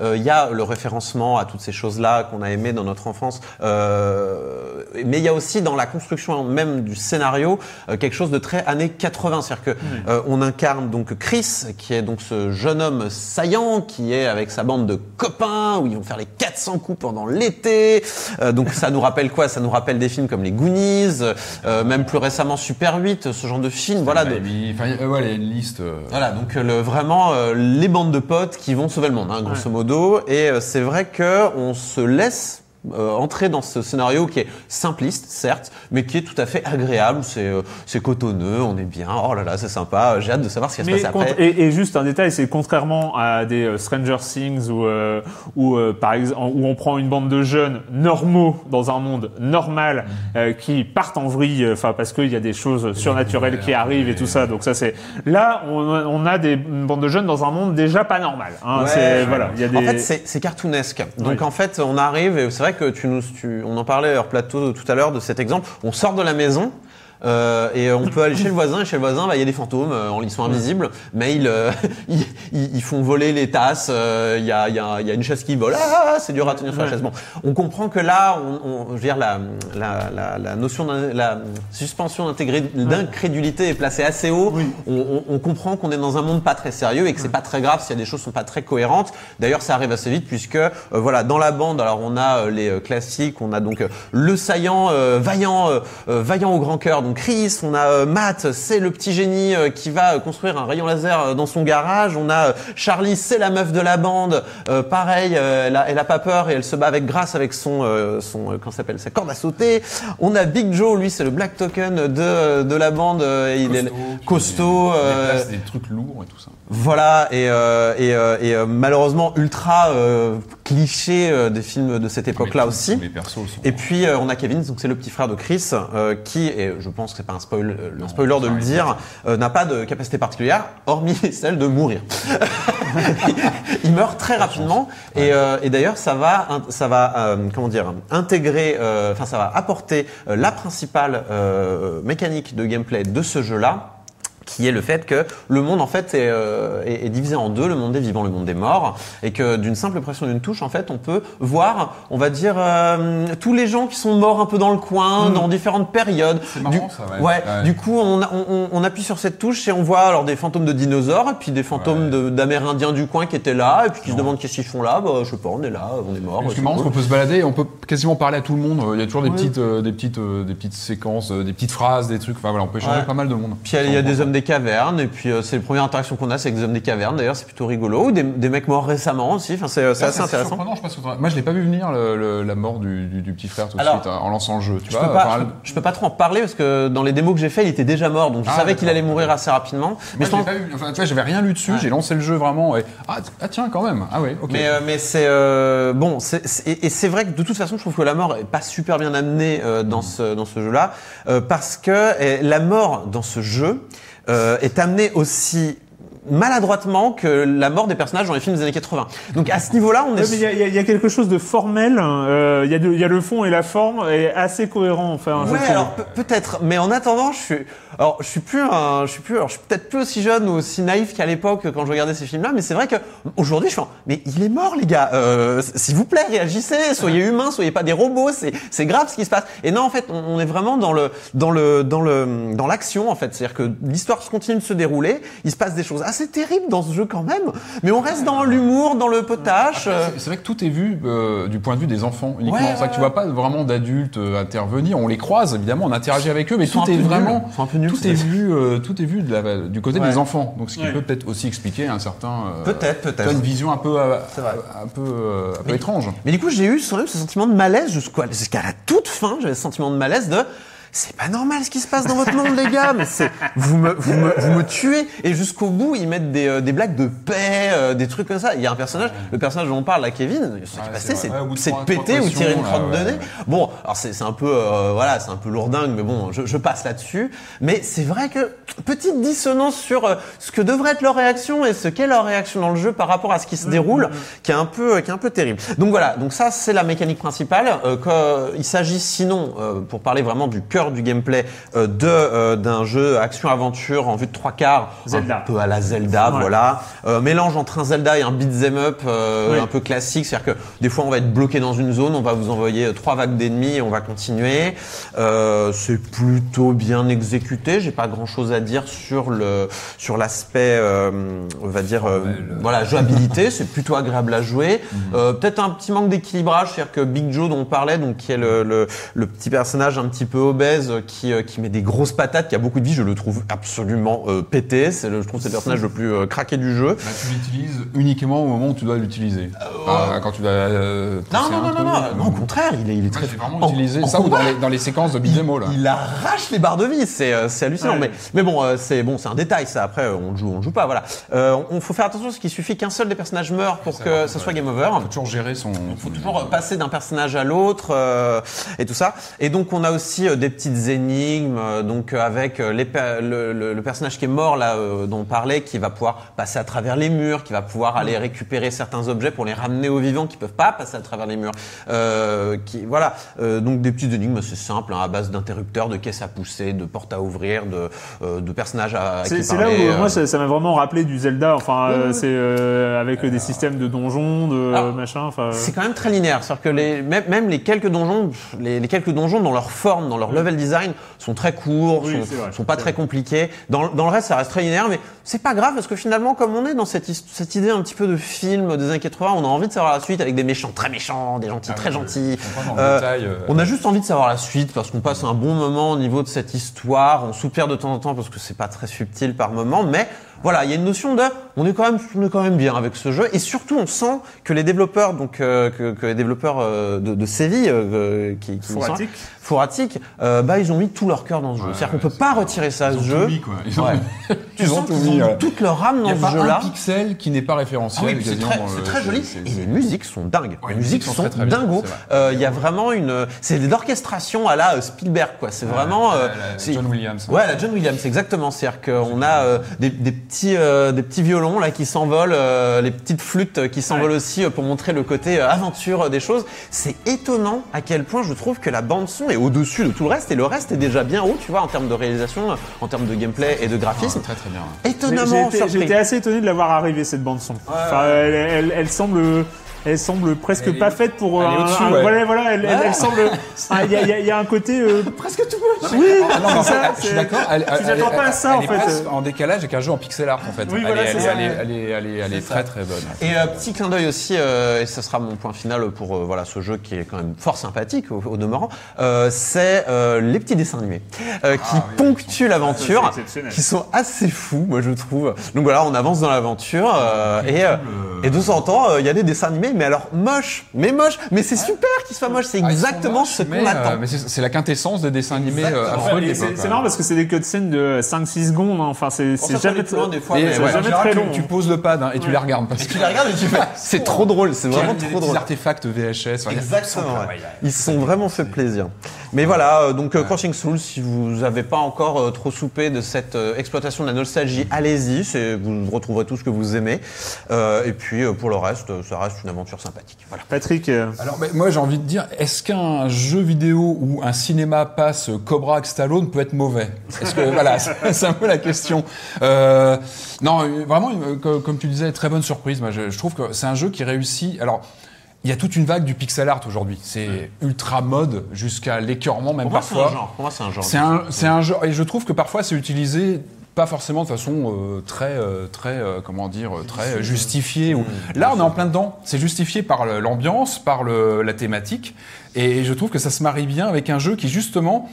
euh, il y a le référencement à toutes ces choses-là qu'on a aimées dans notre enfance, euh, mais il y a aussi dans la construction même du scénario euh, quelque chose de très années 80. C'est-à-dire que euh, on incarne donc Chris, qui est donc ce jeune homme saillant qui est avec sa bande de copains où ils vont faire les 400 coups pendant l'été. Euh, donc ça nous rappelle quoi? Ça nous rappelle des films comme les Goonies, euh, même plus récemment Super 8, ce genre de film. Voilà. de-. Enfin, euh, ouais, il y a une liste. euh, voilà, donc le, vraiment euh, les bandes de potes qui vont sauver le monde, hein, grosso modo. Et euh, c'est vrai que on se laisse euh, entrer dans ce scénario qui est simpliste, certes, mais qui est tout à fait agréable. C'est euh, c'est cotonneux, on est bien. Oh là là, c'est sympa. J'ai hâte de savoir ce qui va se passer après. et, et juste un détail, c'est contrairement à des euh, Stranger Things où, euh, où euh, par exemple où on prend une bande de jeunes normaux dans un monde normal Mm. euh, qui partent en vrille, enfin parce qu'il y a des choses surnaturelles qui arrivent et tout ça. Donc ça c'est là on, a- on a des une bande de jeunes dans un monde déjà pas normal. Hein, Ouais, voilà, il y a des En fait, c'est c'est cartoonesque. Donc, Oui. en fait, on arrive, et c'est vrai on en parlait hors plateau tout à l'heure de cet exemple. On sort de la maison. Euh, et on peut aller chez le voisin et chez le voisin bah, il y a des fantômes euh, ils sont invisibles mais ils, euh, ils, ils- font voler les tasses euh, il y, a, y, a, y a une chaise qui vole ah, c'est dur à tenir sur la chaise bon on comprend que là on, on- je veux dire la, la, la, la notion la suspension d'incrédulité est placée assez haut Oui. on, on- on comprend qu'on est dans un monde pas très sérieux et que c'est pas très grave s'il y a des choses qui sont pas très cohérentes. D'ailleurs, ça arrive assez vite puisque euh, voilà, dans la bande, alors on a euh, les classiques, on a donc euh, le saillant, euh, vaillant, euh, euh, vaillant au grand cœur, donc Chris. On a euh, Matt, c'est le petit génie euh, qui va euh, construire un rayon laser dans son garage. On a Charlie, c'est la meuf de la bande. Pareil, elle, a, elle a pas peur et elle se bat avec grâce avec son son s'appelle sa corde à sauter. On a Big Joe, lui c'est le Black Token de de la bande. et il est costaud. Euh, places, des trucs lourds et tout ça. Voilà, et, euh, et, euh, et euh, malheureusement ultra euh, cliché euh, des films de cette époque-là aussi. Les persos sont. Et puis euh, on a Kevin, donc c'est le petit frère de Chris, euh, qui, et je pense que c'est pas un spoil, le Non, spoiler de le dire, euh, n'a pas de capacité particulière, hormis celle de mourir. il meurt très rapidement, et, euh, et d'ailleurs ça va, ça va, euh, comment dire, intégrer, euh, enfin ça va apporter la principale euh, mécanique de gameplay de ce jeu-là qui est le fait que le monde en fait est, euh, est- est divisé en deux, le monde des vivants, le monde des morts, et que d'une simple pression d'une touche, en fait, on peut voir, on va dire, euh, tous les gens qui sont morts un peu dans le coin, dans différentes périodes. C'est marrant, du, ça, ouais. ouais, Ouais. Du coup, on, appuie sur cette touche et on voit alors des fantômes de dinosaures, et puis des fantômes Ouais. d'Amérindiens du coin qui étaient là, et puis qui se demandent qu'est-ce qu'ils font là. Bah, je sais pas, on est là, on est mort. C'est est marrant, cool. qu'on peut se balader et on peut quasiment parler à tout le monde. Il y a toujours des petites, euh, des petites, euh, des petites séquences, euh, des petites phrases, des trucs. Enfin voilà, on peut échanger avec pas mal de monde. Puis il y a des hommes des cavernes, et puis euh, c'est les premières interactions qu'on a, c'est avec des hommes des cavernes. D'ailleurs, c'est plutôt rigolo. Ou des, des mecs morts récemment aussi. Enfin, c'est c'est Ah, assez intéressant. surprenant, je pense que moi, je l'ai pas vu venir le- le- la mort du, du- du petit frère tout de suite hein, en lançant le jeu. Tu Je vois, peux, pas, Enfin, je, peux, je peux pas trop en parler parce que dans les démos que j'ai fait, il était déjà mort, donc je Ah, savais qu'il allait mourir assez rapidement. Mais, je pas vu. Enfin, tu vois, j'avais rien lu dessus. J'ai lancé le jeu vraiment. Et... Ah, ah, tiens, quand même. Ah ouais, ok. mais, euh, mais c'est euh, bon, et et c'est vrai que de toute façon, je trouve que la mort est pas super bien amenée euh, dans ce dans ce jeu-là, euh, parce que euh, la mort dans ce jeu euh, est amenée aussi maladroitement que la mort des personnages dans les films des années 80. Donc à ce niveau-là, on est il y, a- y y quelque chose de formel. euh, Il y, a de- il y a le fond et la forme est assez cohérent. Enfin, Ouais, alors pe- peut-être, mais en attendant, je suis, alors je suis plus, un, je suis plus, alors je suis peut-être plus aussi jeune ou aussi naïf qu'à l'époque quand je regardais ces films-là, mais c'est vrai que aujourd'hui, je suis, en- mais il est mort, les gars. Euh, S'il vous plaît, réagissez, soyez humains, soyez pas des robots. C'est, c'est grave ce qui se passe. Et non, en fait, on, on est vraiment dans le, dans le, dans le, dans l'action, en fait. C'est-à-dire que l'histoire continue de se dérouler. Il se passe des choses assez terribles dans ce jeu quand même, mais on reste dans l'humour, dans le potache. euh, C'est- C'est vrai que tout est vu euh, du point de vue des enfants uniquement. Ouais, c'est que tu vois pas vraiment d'adultes euh, intervenir. On les croise évidemment, on interagit avec eux, mais tout est vraiment tout c'est est vu euh, tout est vu de la- du côté Ouais. des enfants. Donc ce qui Ouais. peut peut-être aussi expliquer un certain euh, Peut-être, peut-être. une vision un peu euh, C'est vrai. un peu euh, un peu étrange. Mais du coup, j'ai eu quand même ce sentiment de malaise jusqu'à jusqu'à la toute fin. J'avais ce sentiment de malaise de c'est pas normal ce qui se passe dans votre monde, les gars. Mais c'est vous me, vous me vous me tuez. Et jusqu'au bout, ils mettent des, euh, des blagues de paix, euh, des trucs comme ça. Il y a un personnage, le personnage dont on parle, là, Kevin. Ce qui Ouais, est passé, c'est de péter ou tirer une crotte de nez. Bon, alors c'est c'est un peu euh, voilà, c'est un peu lourdingue, mais bon, je, je passe là-dessus. Mais c'est vrai que petite dissonance sur euh, ce que devrait être leur réaction et ce qu'est leur réaction dans le jeu par rapport à ce qui se déroule, qui est un peu qui est un peu terrible. Donc voilà, donc ça c'est la mécanique principale. Euh, que- il s'agit sinon, euh, pour parler vraiment du cœur du gameplay, euh, de euh, d'un jeu action-aventure en vue de trois quarts, Zelda. un peu à la Zelda, Ouais. voilà. Euh, mélange entre un Zelda et un beat'em up Oui. un peu classique, c'est-à-dire que des fois on va être bloqué dans une zone, on va vous envoyer trois vagues d'ennemis et on va continuer. C'est plutôt bien exécuté. J'ai pas grand-chose à dire sur le sur l'aspect, on va dire, voilà, jouabilité. c'est plutôt agréable à jouer. Euh, Peut-être un petit manque d'équilibrage, c'est-à-dire que Big Joe dont on parlait, donc qui est le, le, le petit personnage un petit peu obèse euh, qui euh, qui met des grosses patates, qui a beaucoup de vie, je le trouve absolument euh, pété. C'est le, je trouve que c'est le personnage le plus euh, craqué du jeu. Là, tu l'utilises uniquement au moment où tu dois l'utiliser. Pas quand tu dois. euh, Non, non, non, non, non, non, au contraire, il est, il est Ouais, très j'ai vraiment en- utilisé en ça ou dans les, dans les séquences de beat'em all. Il arrache les barres de vie, c'est c'est hallucinant. Ouais. Mais, mais bon, c'est bon, c'est un détail ça. Après, on le joue, on le joue pas. Voilà. Euh, on faut faire attention parce qu'il suffit qu'un seul des personnages meure pour que ça soit game over. Il faut toujours gérer son. Il faut toujours passer d'un personnage à l'autre euh, et tout ça. Et donc on a aussi des petites énigmes, euh, donc euh, avec euh, les le, le- le personnage qui est mort là euh, dont on parlait, qui va pouvoir passer à travers les murs, qui va pouvoir aller récupérer certains objets pour les ramener aux vivants qui peuvent pas passer à travers les murs. Euh, qui voilà, Euh, donc des petites énigmes assez simples hein, à base d'interrupteurs, de caisses à pousser, de portes à ouvrir, de, euh, de personnages à, à C'est qui c'est là où parler, euh, moi ça ça m'a vraiment rappelé du Zelda. Enfin, euh, ouais. c'est euh, avec des systèmes de donjons, de machin. Enfin, C'est quand même très linéaire, c'est-à-dire que les, même, même les quelques donjons, pff, les, les quelques donjons dans leur forme, dans leur level design, sont très courts, Oui, sont, vrai, sont pas très compliqués. Dans, dans le reste, ça reste très linéaire, mais c'est pas grave parce que finalement, comme on est dans cette, idée un petit peu de film des années 80, on a envie de savoir la suite avec des méchants très méchants, des gentils Ah très oui, gentils. on Euh, détail, euh, on a juste envie de savoir la suite parce qu'on passe un bon moment au niveau de cette histoire. On soupire de temps en temps parce que c'est pas très subtil par moment, mais voilà, il y a une notion de, on est quand même, on est quand même bien avec ce jeu, et surtout on sent que les développeurs, donc euh, que, que les développeurs euh, de, de Séville, euh, qui, qui sont- euh, bah ils ont mis tout leur cœur dans ce jeu. Ouais, C'est-à-dire qu'on peut pas retirer ça à Ils ce ont jeu. tout mis, quoi. Ils ont. Tu ils ont sens qu'ils mis. ont ouais. toute leur âme Il dans ce pas jeu-là. un pixel qui n'est pas Ah référentiel. oui, c'est très, très joli. Et les musiques sont dingues. Ouais, les musiques sont, bien, dingos. Il y a vraiment une, c'est de l'orchestration à la Spielberg, quoi. C'est vraiment, John Williams. Ouais, la John Williams, exactement. C'est-à-dire qu'on a des petits, euh, des petits violons là qui s'envolent, euh, les petites flûtes qui s'envolent aussi euh, pour montrer le côté euh, aventure des choses. C'est étonnant à quel point je trouve que la bande son est au-dessus de tout le reste et le reste est déjà bien haut, tu vois, en termes de réalisation, en termes de gameplay et de Ah, graphisme. Très très bien. J'ai Étonnamment. J'étais assez étonné de l'avoir arrivé cette bande son. Enfin, elle, elle- elle semble, elle semble presque Elle est- pas faite pour. elle est un- au-dessus, un- ouais. Voilà, voilà, elle, elle- elle semble. Ah, Il y, a- y y un côté. euh, Presque tout oui, Ah non, fait, ça. je suis d'accord. Elle, Tu t'attends pas à ça elle en est fait. presque en décalage avec un jeu en pixel art en fait. Oui, elle, voilà, est, elle, est, elle, est, ouais. elle est, elle est, elle est très très bonne. Et euh, petit clin d'œil aussi, euh, et ce sera mon point final pour euh, voilà ce jeu qui est quand même fort sympathique au, au demeurant, euh, c'est euh, les petits dessins animés euh, qui ponctuent l'aventure, qui sont assez fous, moi je trouve. Donc voilà, on avance dans l'aventure euh, et, euh, et de temps en temps, euh, il y a des dessins animés mais alors moche, mais moche, mais c'est super qu'il soit moche, c'est Ah, ils sont exactement moches, ce qu'on mais, euh, attend. mais c'est c'est la quintessence des dessins animés euh, Exactement. affreux de Et l'époque. c'est marrant parce que c'est des cutscenes de 5-6 secondes, hein. enfin c'est Pour c'est ça, ça jamais va plus loin des fois, Et, mais c'est ouais, jamais en général, très tu- long, Tu hein. poses le pad hein, et tu les regardes parce que Tu la regardes et tu fais, c'est trop drôle, c'est vraiment des trop drôle. artefacts VHS. enfin, il y a- Exactement. Ouais. Ils se sont vraiment fait plaisir. Mais voilà, euh, donc euh, Crossing Souls, si vous n'avez pas encore euh, trop soupé de cette euh, exploitation de la nostalgie, allez-y, c'est- vous retrouverez tout ce que vous aimez. Euh, et puis euh, pour le reste, euh, ça reste une aventure sympathique. Voilà. Patrick, euh, Alors, mais moi, j'ai envie de dire, est-ce qu'un jeu vidéo ou un cinéma passe Cobra avec Stallone peut être mauvais? Est-ce que voilà, c'est un peu la question. Euh, non, vraiment, euh, co- comme tu disais, très bonne surprise. Moi, je, je trouve que c'est un jeu qui réussit. Alors. Il y a toute une vague du pixel art aujourd'hui. C'est ultra mode jusqu'à l'écœurement même Pour moi, c'est parfois. Pour moi, c'est un genre. C'est un, c'est un genre, et je trouve que parfois c'est utilisé pas forcément de façon euh, très, euh, très, euh, comment dire, euh, très justifiée. Ou... Là, on est en plein dedans. C'est justifié par l'ambiance, par le, la thématique, et je trouve que ça se marie bien avec un jeu qui justement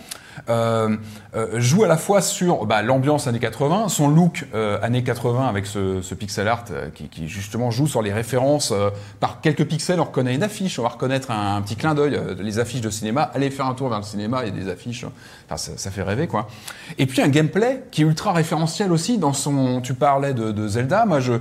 joue à la fois sur bah, l'ambiance années 80, son look euh, années 80 avec ce, ce pixel art euh, qui, qui justement joue sur les références. euh, par quelques pixels, on reconnaît une affiche, on va reconnaître un, un petit clin d'œil, euh, les affiches de cinéma. Allez faire un tour vers le cinéma, il y a des affiches. Enfin, ça, ça fait rêver, quoi. Et puis un gameplay qui est ultra référentiel aussi dans son. Tu parlais de, de Zelda, moi je.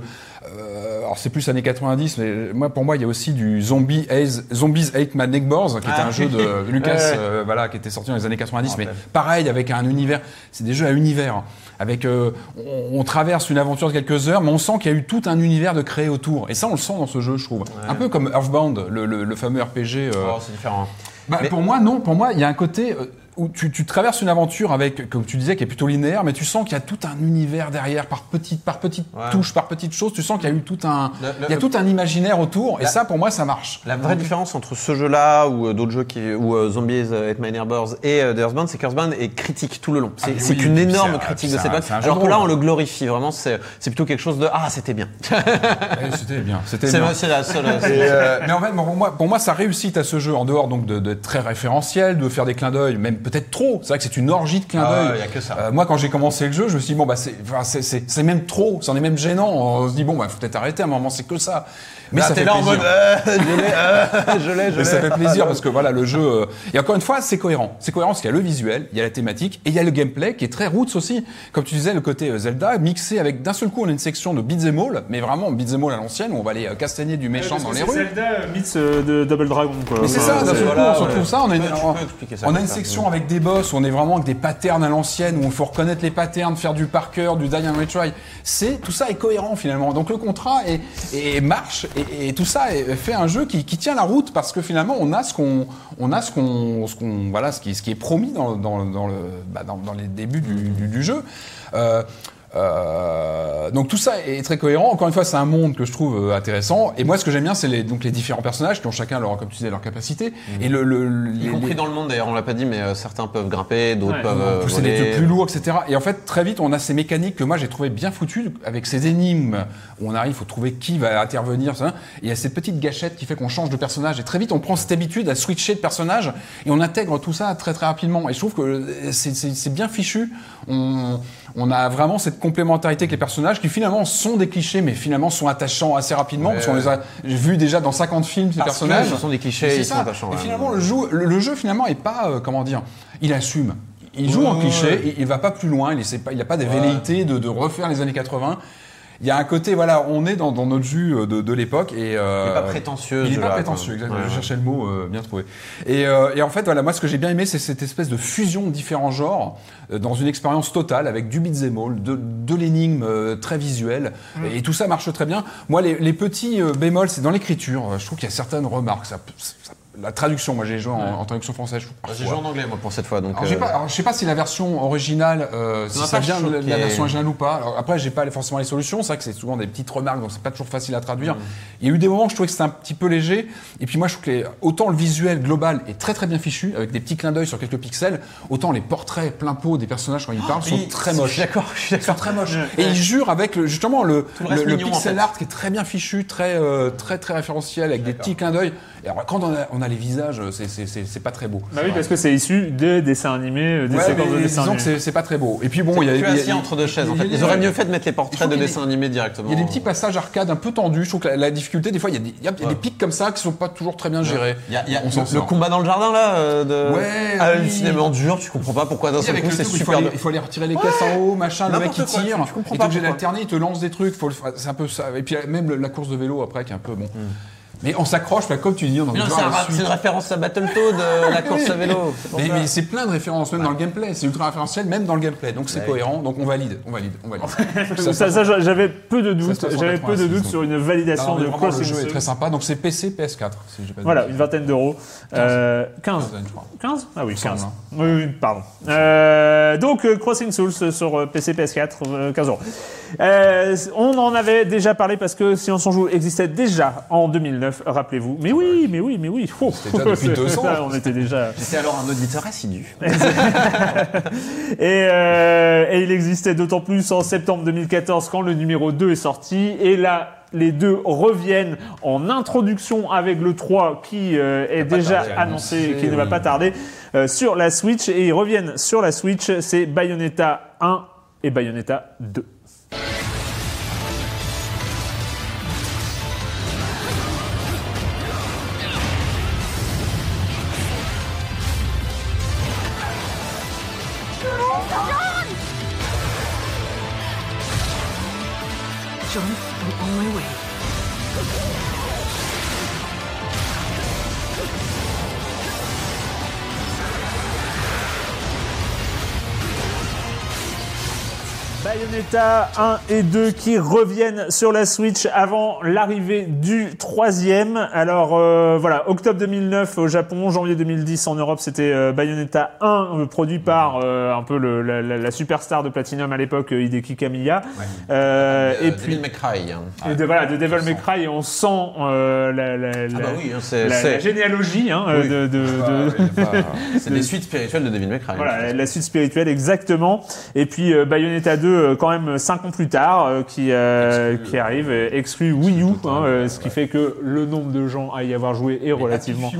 Euh, alors c'est plus années 90, mais moi pour moi il y a aussi du Zombie Zombies Hate My Neighbors, qui était Ah. un jeu de Lucas, Ouais, euh, voilà, qui était sorti dans les années 90, Je mais pareil avec un univers. C'est des jeux à univers. Avec, euh, on, on traverse une aventure de quelques heures, mais on sent qu'il y a eu tout un univers de créé autour. Et ça, on le sent dans ce jeu, je trouve. Un peu comme Earthbound, le, le- le fameux RPG. Oh, c'est différent. bah, Mais- Pour moi, non. Pour moi, il y a un côté où tu, tu traverses une aventure avec, comme tu disais, qui est plutôt linéaire, mais tu sens qu'il y a tout un univers derrière, par petite, par petite Ouais. touche, par petite chose. Tu sens qu'il y a eu tout un, Le- le- il y a tout un imaginaire autour. Et ça, pour moi, ça marche. La vraie différence entre ce jeu-là ou euh, d'autres jeux qui, ou euh, Zombies euh, Hate My Neighbors et euh, The Earthbound, c'est qu'Earthbound est critique tout le long. C'est Ah, oui, puis énorme critique de cette boîte. Alors que là, on le glorifie vraiment. C'est plutôt quelque chose de ah, c'était bien. C'était bien. C'était C'est bien. c'est la seule. Euh, mais en fait, pour moi, pour moi, sa réussite à ce jeu, en dehors donc de- d'être très référentiel, de faire des clins d'œil, même peut-être trop. C'est vrai que c'est une orgie de clins Ah d'œil. Euh, moi, quand j'ai commencé le jeu, je me suis dit bon bah c'est, enfin, c'est, c'est, c'est même trop. C'en est même gênant. On se dit bon bah faut peut-être arrêter. À un moment, c'est que ça. Mais Là, ça fait là en plaisir. mode euh, je l'ai, euh, je l'ai, je Mais ça l'ai. fait plaisir parce que voilà le jeu euh, et encore une fois c'est cohérent. C'est cohérent parce qu'il y a le visuel, il y a la thématique et il y a le gameplay qui est très roots aussi. Comme tu disais le côté Zelda mixé avec d'un seul coup on a une section de beat'em all, mais vraiment beat'em all à l'ancienne où on va aller castagner du méchant dans les rues. Zelda euh, de Double Dragon, quoi. Mais c'est ça, d'un seul coup, on se retrouve ça. On a une, on- a une ça. section avec des boss où on est vraiment avec des patterns à l'ancienne, où il faut reconnaître les patterns, faire du par cœur, du die and retry. C'est, tout ça est cohérent finalement. Donc le contrat est, marche et, tout ça fait un jeu qui, tient la route parce que finalement on a ce qu'on, on a ce qu'on, ce qu'on, voilà, ce qui, est promis dans, dans, dans le, bah, dans, les débuts du jeu. Euh, euh, donc tout ça est très cohérent. Encore une fois, c'est un monde que je trouve euh, intéressant. Et moi, ce que j'aime bien, c'est les, donc les différents personnages qui ont chacun leur, comme tu disais, leur capacité. Et le, le- Y les- compris les- dans le monde d'ailleurs, on l'a pas dit, mais euh, certains peuvent grimper, d'autres Ouais. peuvent euh, pousser voler. des trucs plus lourds, etc. Et en fait, très vite, on a ces mécaniques que moi j'ai trouvé bien foutues avec ces énigmes où on arrive, il faut trouver qui va intervenir. ça. Et il y a cette petite gâchette qui fait qu'on change de personnage. Et très vite, on prend cette habitude à switcher de personnage et on intègre tout ça très très rapidement. Et je trouve que c'est- c'est c'est bien fichu. On, on a vraiment cette complémentarité avec les personnages qui finalement sont des clichés, mais finalement sont attachants assez rapidement Ouais, parce qu'on les a vus déjà dans 50 films ces Parce personnages. ce sont des clichés, ils sont ça. attachants, Et ouais. finalement, le jeu, le, le jeu finalement est pas, euh, comment dire, il assume. Il joue en cliché, il, il va pas plus loin, il essaie pas, pas des velléités de, de refaire les années 80. Il y a un côté, voilà, on est dans, dans notre jus euh, de, de l'époque et euh, Il est pas prétentieux, Il est ce pas prétentieux, exactement. Ouais, Je cherchais le mot euh, bien trouvé. Et, euh, et en fait, voilà, moi, ce que j'ai bien aimé, c'est cette espèce de fusion de différents genres euh, dans une expérience totale avec du beat'em all, de, de l'énigme euh, très visuelle, et tout ça marche très bien. Moi, les, les petits bémols, c'est dans l'écriture. Je trouve qu'il y a certaines remarques. Ça, ça- la traduction, moi, j'ai joué en, en traduction française. trouve, J'ai joué en anglais moi pour cette fois, donc. Alors, j'ai euh, pas, alors, je sais pas si la version originale, euh, si ça vient de la- version originale ou pas. Alors, après, j'ai pas forcément les solutions. C'est vrai que c'est souvent des petites remarques, donc c'est pas toujours facile à Mm. traduire. Il y a eu des moments où je trouvais que c'était un petit peu léger. Et puis moi, je trouve que les- autant le visuel global est très très bien fichu, avec des petits clins d'œil sur quelques pixels, autant les portraits plein pot des personnages quand ils parlent sont oui, très je moches. suis d'accord, je suis d'accord. très moches. Ouais. Et ils jurent avec le, justement le, le reste le- le mignon, en pixel fait. art qui est très bien fichu, très euh, très très référentiel, avec des petits clins d'œil. Alors, quand on a, on a les visages, c'est- c'est c'est- c'est pas très beau. Bah oui, parce que c'est issu des dessins animés, euh, des Ouais, séquences de dessins disons que animés. c'est c'est pas très beau. Et puis bon, il y a, tu il assis il entre deux chaises. En il fait. Ils auraient mieux fait de mettre les portraits de dessins animés directement. Il y a des petits passages arcade un peu tendus. Je trouve que la, la difficulté, des fois, il y a des, il y a des Ouais. pics comme ça qui sont pas toujours très bien gérés. Il y a, il y a On s'en le, combat dans le jardin là, euh, de Ouais, hallucinément oui. dur. Tu comprends pas pourquoi d'un seul coup c'est il super il faut aller retirer les caisses en haut, machin, le mec il tire, tu- comprends pas pourquoi. l'alterner, il te lance des trucs, faut le faire- c'est un peu ça. Et puis même la course de vélo après qui est un peu bon. Mais on s'accroche, là, comme tu dis, on en Mais non, c'est un c'est une référence à Battletoad, euh, la course à vélo. c'est Mais, c'est plein de références, même dans le gameplay. C'est ultra référentiel, même dans le gameplay. Donc c'est Ouais. cohérent. Donc on valide, on valide, on valide. Ça, ça, j'a- j'avais peu de doutes, j'avais peu de 86, doutes sur une validation Non, de vraiment, le Crossing jeu est Souls. très sympa. Donc c'est PC, PS4. Si j'ai pas de Voilà, une vingtaine d'euros. Euh, 15. Quinzaine, je crois. 15 Ah oui, Il me 15. semble, Oui, oui, pardon. Euh, donc, euh, Crossing Souls euh, sur euh, PC, PS4, euh, 15 euros. Euh, on en avait déjà parlé parce que Silence on Joue existait déjà en 2009, rappelez-vous. Mais oui, mais oui, mais oui. Oh, C'était déjà depuis. On était déjà... J'étais alors un auditeur assidu. Et, euh, et il existait d'autant plus en septembre 2014 quand le numéro 2 est sorti. Et là, les deux reviennent en introduction avec le 3 qui euh, est déjà annoncé, qui ne va pas tarder, euh, sur la Switch. Et ils reviennent sur la Switch, c'est Bayonetta 1 et Bayonetta 2. Bayonetta 1 et 2 qui reviennent sur la Switch avant l'arrivée du troisième. Alors euh, voilà, octobre 2009 au Japon, janvier 2010 en Europe, c'était euh, Bayonetta 1, euh, produit par un peu le- la, la- la superstar de Platinum à l'époque, Hideki Kamiya. Et puis Devil May Cry. hein. et de, voilà, de Devil May Cry, et on sent la, hein, généalogie hein, Oui. de, c'est des suites spirituelles de Devil May Cry. Voilà, la suite spirituelle, exactement. Et puis Bayonetta 2, euh, quand même 5 ans plus tard, euh, qui, euh, qui arrive, euh, exclu Wii U, hein, euh, ce qui fait que le nombre de gens à y avoir joué est relativement...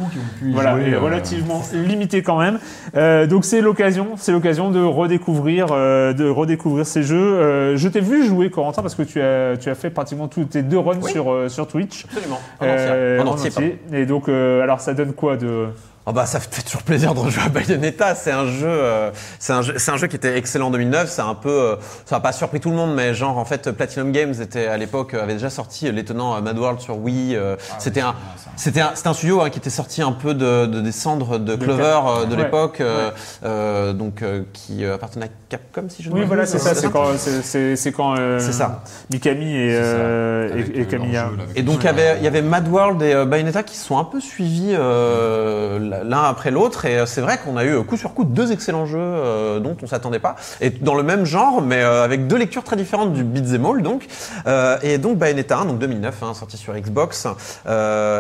Voilà, jouer, est euh, relativement limité quand même. Euh, donc c'est l'occasion, c'est l'occasion de redécouvrir, euh, de redécouvrir ces jeux. Euh, je t'ai vu jouer Corentin parce que tu as, tu as fait pratiquement tous tes deux runs Oui. sur, euh, sur Twitch. Absolument. En entier. En en entier, entier. Et donc, euh, alors ça donne quoi de Oh bah ça fait toujours plaisir de rejouer à Bayonetta. C'est un jeu, euh, c'est un jeu, c'est un jeu qui était excellent en 2009. C'est un peu, euh, ça n'a pas surpris tout le monde, mais genre en fait Platinum Games était à l'époque avait déjà sorti l'étonnant euh, Mad World sur Wii. euh, c'était un, c'était un, c'était un studio hein, qui était sorti un peu de, de des cendres de Clover euh, de Ouais. l'époque, euh, euh, donc euh, qui euh, appartenait à Capcom si je ne Oui, me voilà, trompe. c'est ça. C'est quand, c'est, quand euh, C'est ça. Mikami et, ça. euh, et, et euh, Camilla. là, Et donc il y avait, il y avait Mad World et euh, Bayonetta qui se sont un peu suivis euh, l'un après l'autre. Et euh, c'est vrai qu'on a eu euh, coup sur coup deux excellents jeux euh, dont on s'attendait pas. Et dans le même genre, mais euh, avec deux lectures très différentes du beat'em all donc. Euh, et donc Bayonetta 1, donc 2009, hein, sorti sur Xbox,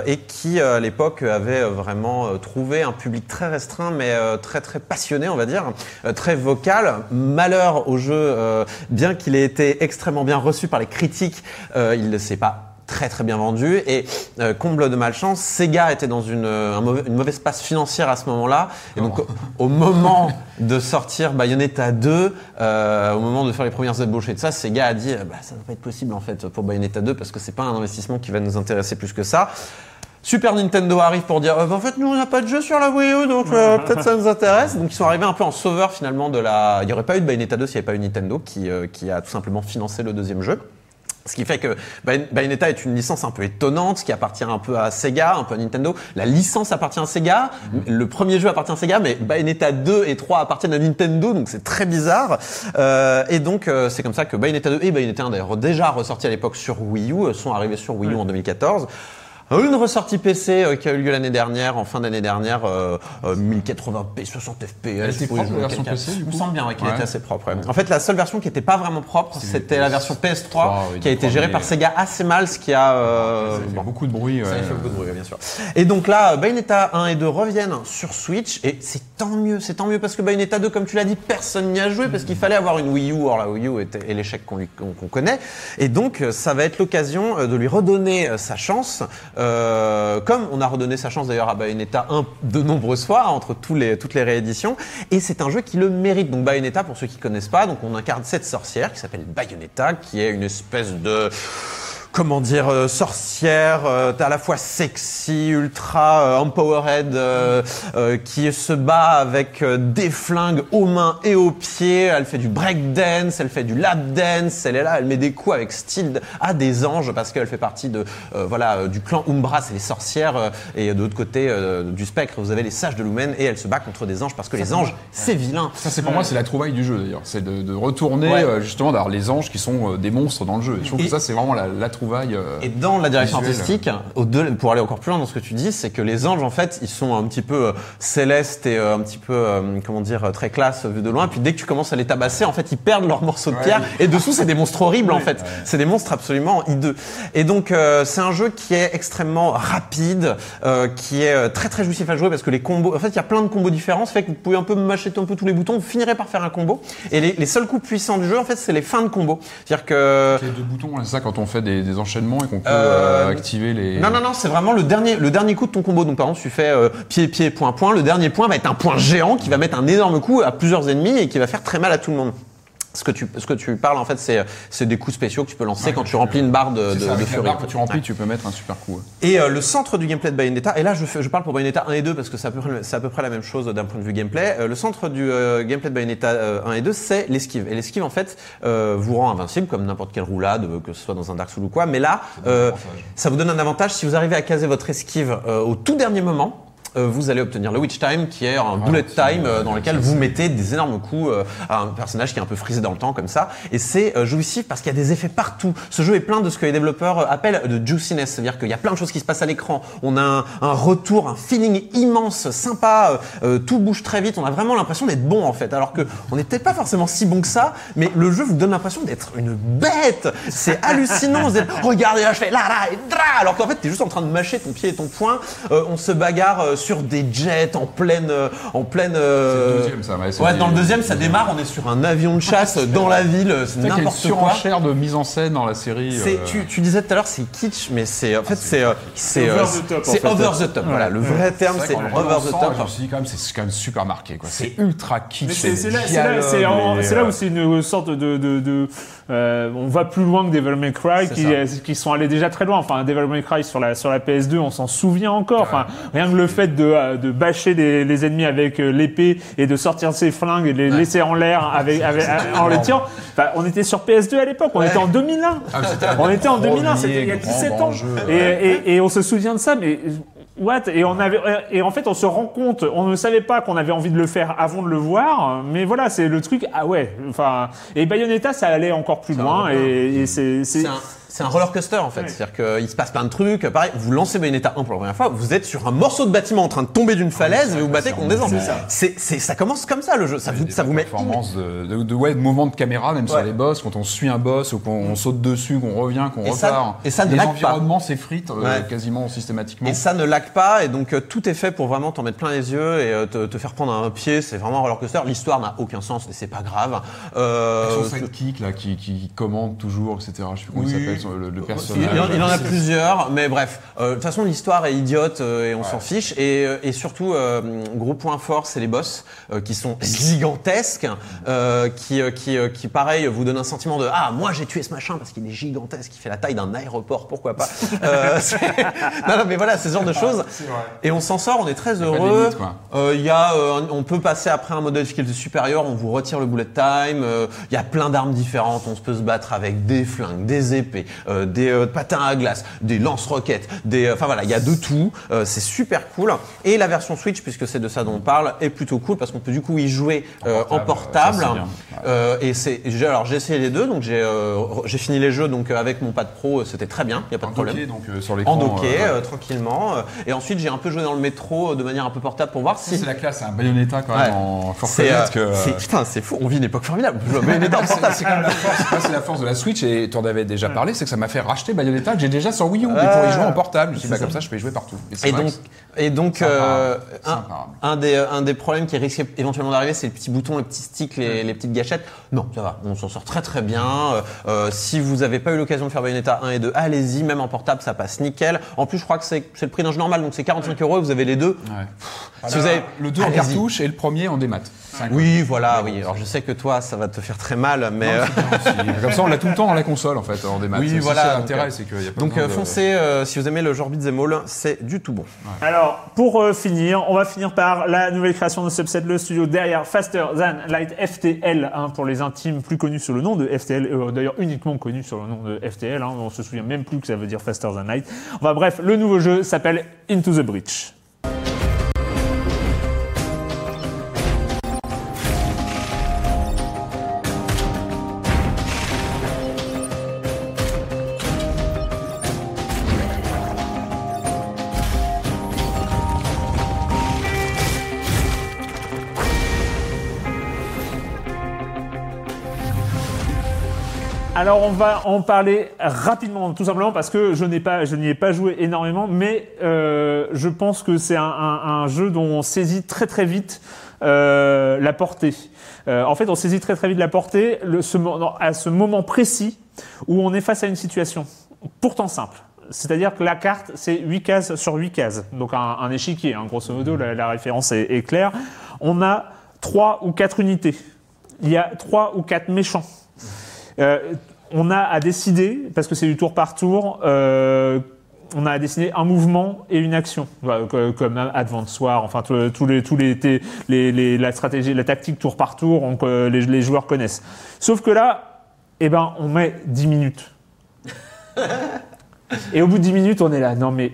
et qui à l'époque avait vraiment trouvé un public très restreint, mais très très passionné, on va dire, très vocal. Malheur au jeu, bien qu'il ait été extrêmement bien reçu par les critiques, il ne s'est pas très très bien vendu. Et euh, comble de malchance, Sega était dans une, euh, un mauvais- une mauvaise passe financière à ce moment-là. Et donc au, au moment de sortir Bayonetta 2, euh, au moment de faire les premières ébauches et de ça, Sega a dit bah, ça ne va pas être possible en fait pour Bayonetta 2 parce que c'est pas un investissement qui va nous intéresser plus que ça. Super Nintendo arrive pour dire euh, bah, en fait nous on n'a pas de jeu sur la Wii U donc euh, peut-être ça nous intéresse. Donc ils sont arrivés un peu en sauveur finalement de la il n'y aurait pas eu de Bayonetta 2 s'il n'y avait pas eu Nintendo qui, euh, qui a tout simplement financé le deuxième jeu ce qui fait que Bay- Bayonetta est une licence un peu étonnante qui appartient un peu à Sega, un peu à Nintendo. La licence appartient à Sega, le premier jeu appartient à Sega, mais Bayonetta 2 et 3 appartiennent à Nintendo, donc c'est très bizarre. Euh, et donc euh, c'est comme ça que Bayonetta 2 et Bayonetta 1 d'ailleurs déjà ressortis à l'époque sur Wii U euh, sont arrivés sur Wii U en 2014. Une ressortie PC euh, qui a eu lieu l'année dernière, en fin d'année dernière, euh, euh, 1080p, 60 FPS. Elle était pour y propre, la version. PC, du Il me coup semble bien ouais, qu'elle Ouais. était assez propre. ouais. En fait, la seule version qui était pas vraiment propre, C'est c'était la PS3, version PS3 oui, qui a été gérée par Sega assez mal, ce qui a euh, Ça fait bon, beaucoup de bruit. ça a ouais. fait beaucoup de bruit, bien sûr. Et donc là, Bayonetta 1 et 2 reviennent sur Switch et c'est tant mieux, c'est tant mieux parce que Bayonetta 2, comme tu l'as dit, personne n'y a joué parce qu'il fallait avoir une Wii U. Or la Wii U était est l'échec qu'on lui- qu'on qu'on connaît. Et donc euh, ça va être l'occasion euh, de lui redonner euh, sa chance euh, comme on a redonné sa chance d'ailleurs à Bayonetta 1 de nombreuses fois entre toutes les rééditions, et c'est un jeu qui le mérite. Donc Bayonetta, pour ceux qui connaissent pas, donc on incarne cette sorcière qui s'appelle Bayonetta, qui est une espèce de comment dire, euh, sorcière, euh, à la fois sexy, ultra euh, empowered, euh, euh, qui se bat avec euh, des flingues aux mains et aux pieds. Elle fait du breakdance, elle fait du lap dance. Elle est là, elle met des coups avec style à des anges parce qu'elle fait partie de euh, voilà euh, du clan Umbra, c'est les sorcières. euh, et de l'autre côté euh, du spectre, vous avez les sages de Lumen et elle se bat contre des anges parce que les anges, c'est vilain. Ça, c'est pour moi, c'est la trouvaille du jeu d'ailleurs. C'est de, de retourner Ouais. euh, justement d'avoir les anges qui sont euh, des monstres dans le jeu. Et je trouve Et- que ça, c'est vraiment la, la trouvaille. Euh, Et dans la direction visuelle. artistique, pour aller encore plus loin dans ce que tu dis, c'est que les anges, en fait, ils sont un petit peu euh, célestes et euh, un petit peu, comment dire, très classe vu de loin. Puis dès que tu commences à les tabasser, en fait, ils perdent leurs morceaux de Ouais. pierre. Et dessous, c'est des monstres horribles, en fait. C'est des monstres absolument hideux. Et donc, euh, c'est un jeu qui est extrêmement rapide, euh, qui est très très jouissif à jouer parce que les combos, en fait, il y a plein de combos différents. Ça fait que vous pouvez un peu mâcher un peu tous les boutons. Vous finirez par faire un combo. Et les, les seuls coups puissants du jeu, en fait, c'est les fins de combo. C'est-à-dire que a deux boutons, c'est ça quand on fait des, des enchaînements et qu'on peut Euh, euh, activer les. Non, non, non, c'est vraiment le dernier, le dernier coup de ton combo. Donc, par exemple, tu fais euh, pied, pied, point, point. Le dernier point va être un point géant qui va mettre un énorme coup à plusieurs ennemis et qui va faire très mal à tout le monde. Ce que tu, ce que tu parles, en fait, c'est, c'est des coups spéciaux que tu peux lancer Ouais, quand tu remplis une barre de, de, ça, de furie. barre que tu remplis, Ouais. tu peux mettre un super coup. Et euh, le centre du gameplay de Bayonetta, et là je, fais- je parle pour Bayonetta 1 et 2 parce que c'est à peu près, c'est à peu près la même chose d'un point de vue gameplay. Euh, le centre du euh, gameplay de Bayonetta euh, 1 et 2, c'est l'esquive. Et l'esquive, en fait, euh, vous rend invincible comme n'importe quelle roulade, euh, que ce soit dans un Dark Souls ou quoi. Mais là, euh, ça vous donne un avantage si vous arrivez à caser votre esquive euh, au tout dernier moment. Euh, vous allez obtenir le Witch Time, qui est un bullet c'est, time euh, dans lequel vous mettez des énormes coups euh, à un personnage qui est un peu frisé dans le temps comme ça. Et c'est euh, jouissif parce qu'il y a des effets partout. Ce jeu est plein de ce que les développeurs appellent de juiciness, c'est-à-dire qu'il y a plein de choses qui se passent à l'écran. On a un, un retour, un feeling immense, sympa. euh, tout bouge très vite. On a vraiment l'impression d'être bon en fait, alors que on n'est peut-être pas forcément si bon que ça, mais le jeu vous donne l'impression d'être une bête. C'est hallucinant. Vous êtes, regardez là, je fais là là et dra, alors qu'en fait t'es juste en train de mâcher ton pied et ton poing. Euh, on se bagarre euh, sur des jets en pleine, euh, en pleine. euh, C'est le deuxième, ça, ouais, c'est dans le deuxième, ça démarre. On est sur un avion de chasse dans la ville. C'est C'est une n'importe quoi. surenchère de mise en scène dans la série. C'est, euh, tu, tu disais tout à l'heure, c'est kitsch, mais c'est en fait c'est euh, c'est over euh, the top, en c'est fait. over the top. Voilà, le vrai terme vrai c'est qu'en over the relançant, top. Je me suis dit quand même, c'est quand même super marqué. quoi. C'est ultra kitsch. Mais c'est c'est là, c'est là- c'est en- c'est où c'est une sorte de, de, de- euh, on va plus loin que Devil May Cry, qui, qui sont allés déjà très loin. Enfin, Devil May Cry sur la sur la PS2, on s'en souvient encore. Enfin, rien que le fait de euh, de bâcher les, les ennemis avec euh, l'épée et de sortir ses flingues et de les laisser en l'air avec, avec en les tirant. Enfin, on était sur PS2 à l'époque, on était en 2001. Ah, on était en premier 2001, c'était il y a grand, 17 grand ans. jeu, et, et, et on se souvient de ça, mais what? Et on avait et en fait on se rend compte, on ne savait pas qu'on avait envie de le faire avant de le voir, mais voilà, c'est le truc. Ah ouais, enfin et Bayonetta ça allait encore plus loin et, et c'est c'est un, roller coaster en fait. Ouais. C'est-à-dire qu'il se passe plein de trucs. Pareil, vous lancez Bayonetta 1 pour la première fois, vous êtes sur un morceau de bâtiment en train de tomber d'une falaise et vous battez contre des anges. C'est, c'est, ça commence comme ça le jeu. Ça vous, ça vous met. performance de, de, de, ouais, de mouvement de caméra, même sur les boss, quand on suit un boss ou qu'on on saute dessus, qu'on revient, qu'on repart. et ça ne les lag pas. environnements s'effritent euh, Ouais. quasiment systématiquement. Et ça ne lag pas, et donc euh, tout est fait pour vraiment t'en mettre plein les yeux et euh, te, te faire prendre un pied. C'est vraiment un roller coaster. L'histoire n'a aucun sens, et c'est pas grave. Euh, son sidekick là, qui, qui commande toujours, etc. Je sais plus comment il Oui. s'appelle son- le, personnage. il en, il en a plusieurs, mais bref. Euh, De toute façon, l'histoire est idiote euh, et on s'en fiche. Et, euh, et surtout, gros point fort, c'est les boss qui sont gigantesques, qui, qui, qui, pareil, vous donnent un sentiment de ah moi j'ai tué ce machin parce qu'il est gigantesque, il fait la taille d'un aéroport, pourquoi pas. Non, non, mais voilà, c'est ce genre de choses. Et on s'en sort, on est très heureux. Il y a, on peut passer après un mode de difficulté supérieur, on vous retire le bullet time. Il y a plein d'armes différentes, on se peut se battre avec des flingues, des épées, euh, des euh, patins à glace, des lance-roquettes, des, euh, enfin voilà, il y a de tout. c'est super cool. Et la version Switch, puisque c'est de ça dont on parle, est plutôt cool parce qu'on peut du coup y jouer en portable. ça, et c'est, alors j'ai essayé les deux, donc j'ai, j'ai fini les jeux donc avec mon pad pro, c'était très bien, il y a pas de problème docké, donc sur l'écran. en docké, ouais. tranquillement. et ensuite, j'ai un peu joué dans le métro de manière un peu portable pour voir si. C'est la classe, un Bayonetta quand Ouais. même. En reconnaître que. putain, c'est fou. On vit une époque formidable. Bayonetta en portable. C'est quand même la force, ça, c'est la force de la Switch et tu en avais déjà parlé, c'est que ça m'a fait racheter Bayonetta que j'ai déjà sur Wii U, mais pour y jouer en portable. Je suis bah, comme ça, je peux y jouer partout. Et donc, et euh. C'est un, des, un des problèmes qui risque éventuellement d'arriver, c'est les petits boutons, les petits sticks, les, les petites gâchettes. Non, ça va, on s'en sort très très bien. Euh, euh, si vous n'avez pas eu l'occasion de faire Bayonetta 1 et 2, allez-y, même en portable, ça passe nickel. En plus, je crois que c'est c'est le prix d'un jeu normal, donc c'est 45 euros et vous avez les deux. Ouais. Si vous avez le 2 en cartouche et le premier en démat. Oui, voilà, oui. Alors je sais que toi, ça va te faire très mal, mais euh, Comme ça, on l'a tout le temps dans la console, en fait, en démat. Oui, voilà, l'intérêt, euh, c'est qu'il y a pas donc euh, de- foncez euh, si vous aimez le genre beat'em all, c'est du tout bon. Alors, pour euh, finir, on va finir par la nouvelle création de Subset, le studio derrière Faster Than Light FTL, hein, pour les intimes plus connus sous le nom de FTL, euh, d'ailleurs uniquement connus sur le nom de FTL, hein, on se souvient même plus que ça veut dire Faster Than Light. Enfin bref, le nouveau jeu s'appelle Into the Breach. Alors on va en parler rapidement, tout simplement parce que je n'y ai pas joué énormément, mais euh, je pense que c'est un, jeu dont on saisit très très vite euh, la portée. Euh, en fait, on saisit très très vite la portée à ce moment précis où on est face à une situation pourtant simple. C'est-à-dire que la carte, c'est 8 cases sur 8 cases. Donc un, échiquier, hein, grosso modo, la, référence est, claire. On a 3 ou 4 unités. Il y a 3 ou 4 méchants. On a à décider, parce que c'est du tour par tour, euh, on a à décider un mouvement et une action, comme Advance War, enfin tous les, tous les, les, les- les- la stratégie, la tactique tour par tour, on- les, les joueurs connaissent. Sauf que là, eh ben, on met 10 minutes. Et au bout de 10 minutes, on est là. Non mais,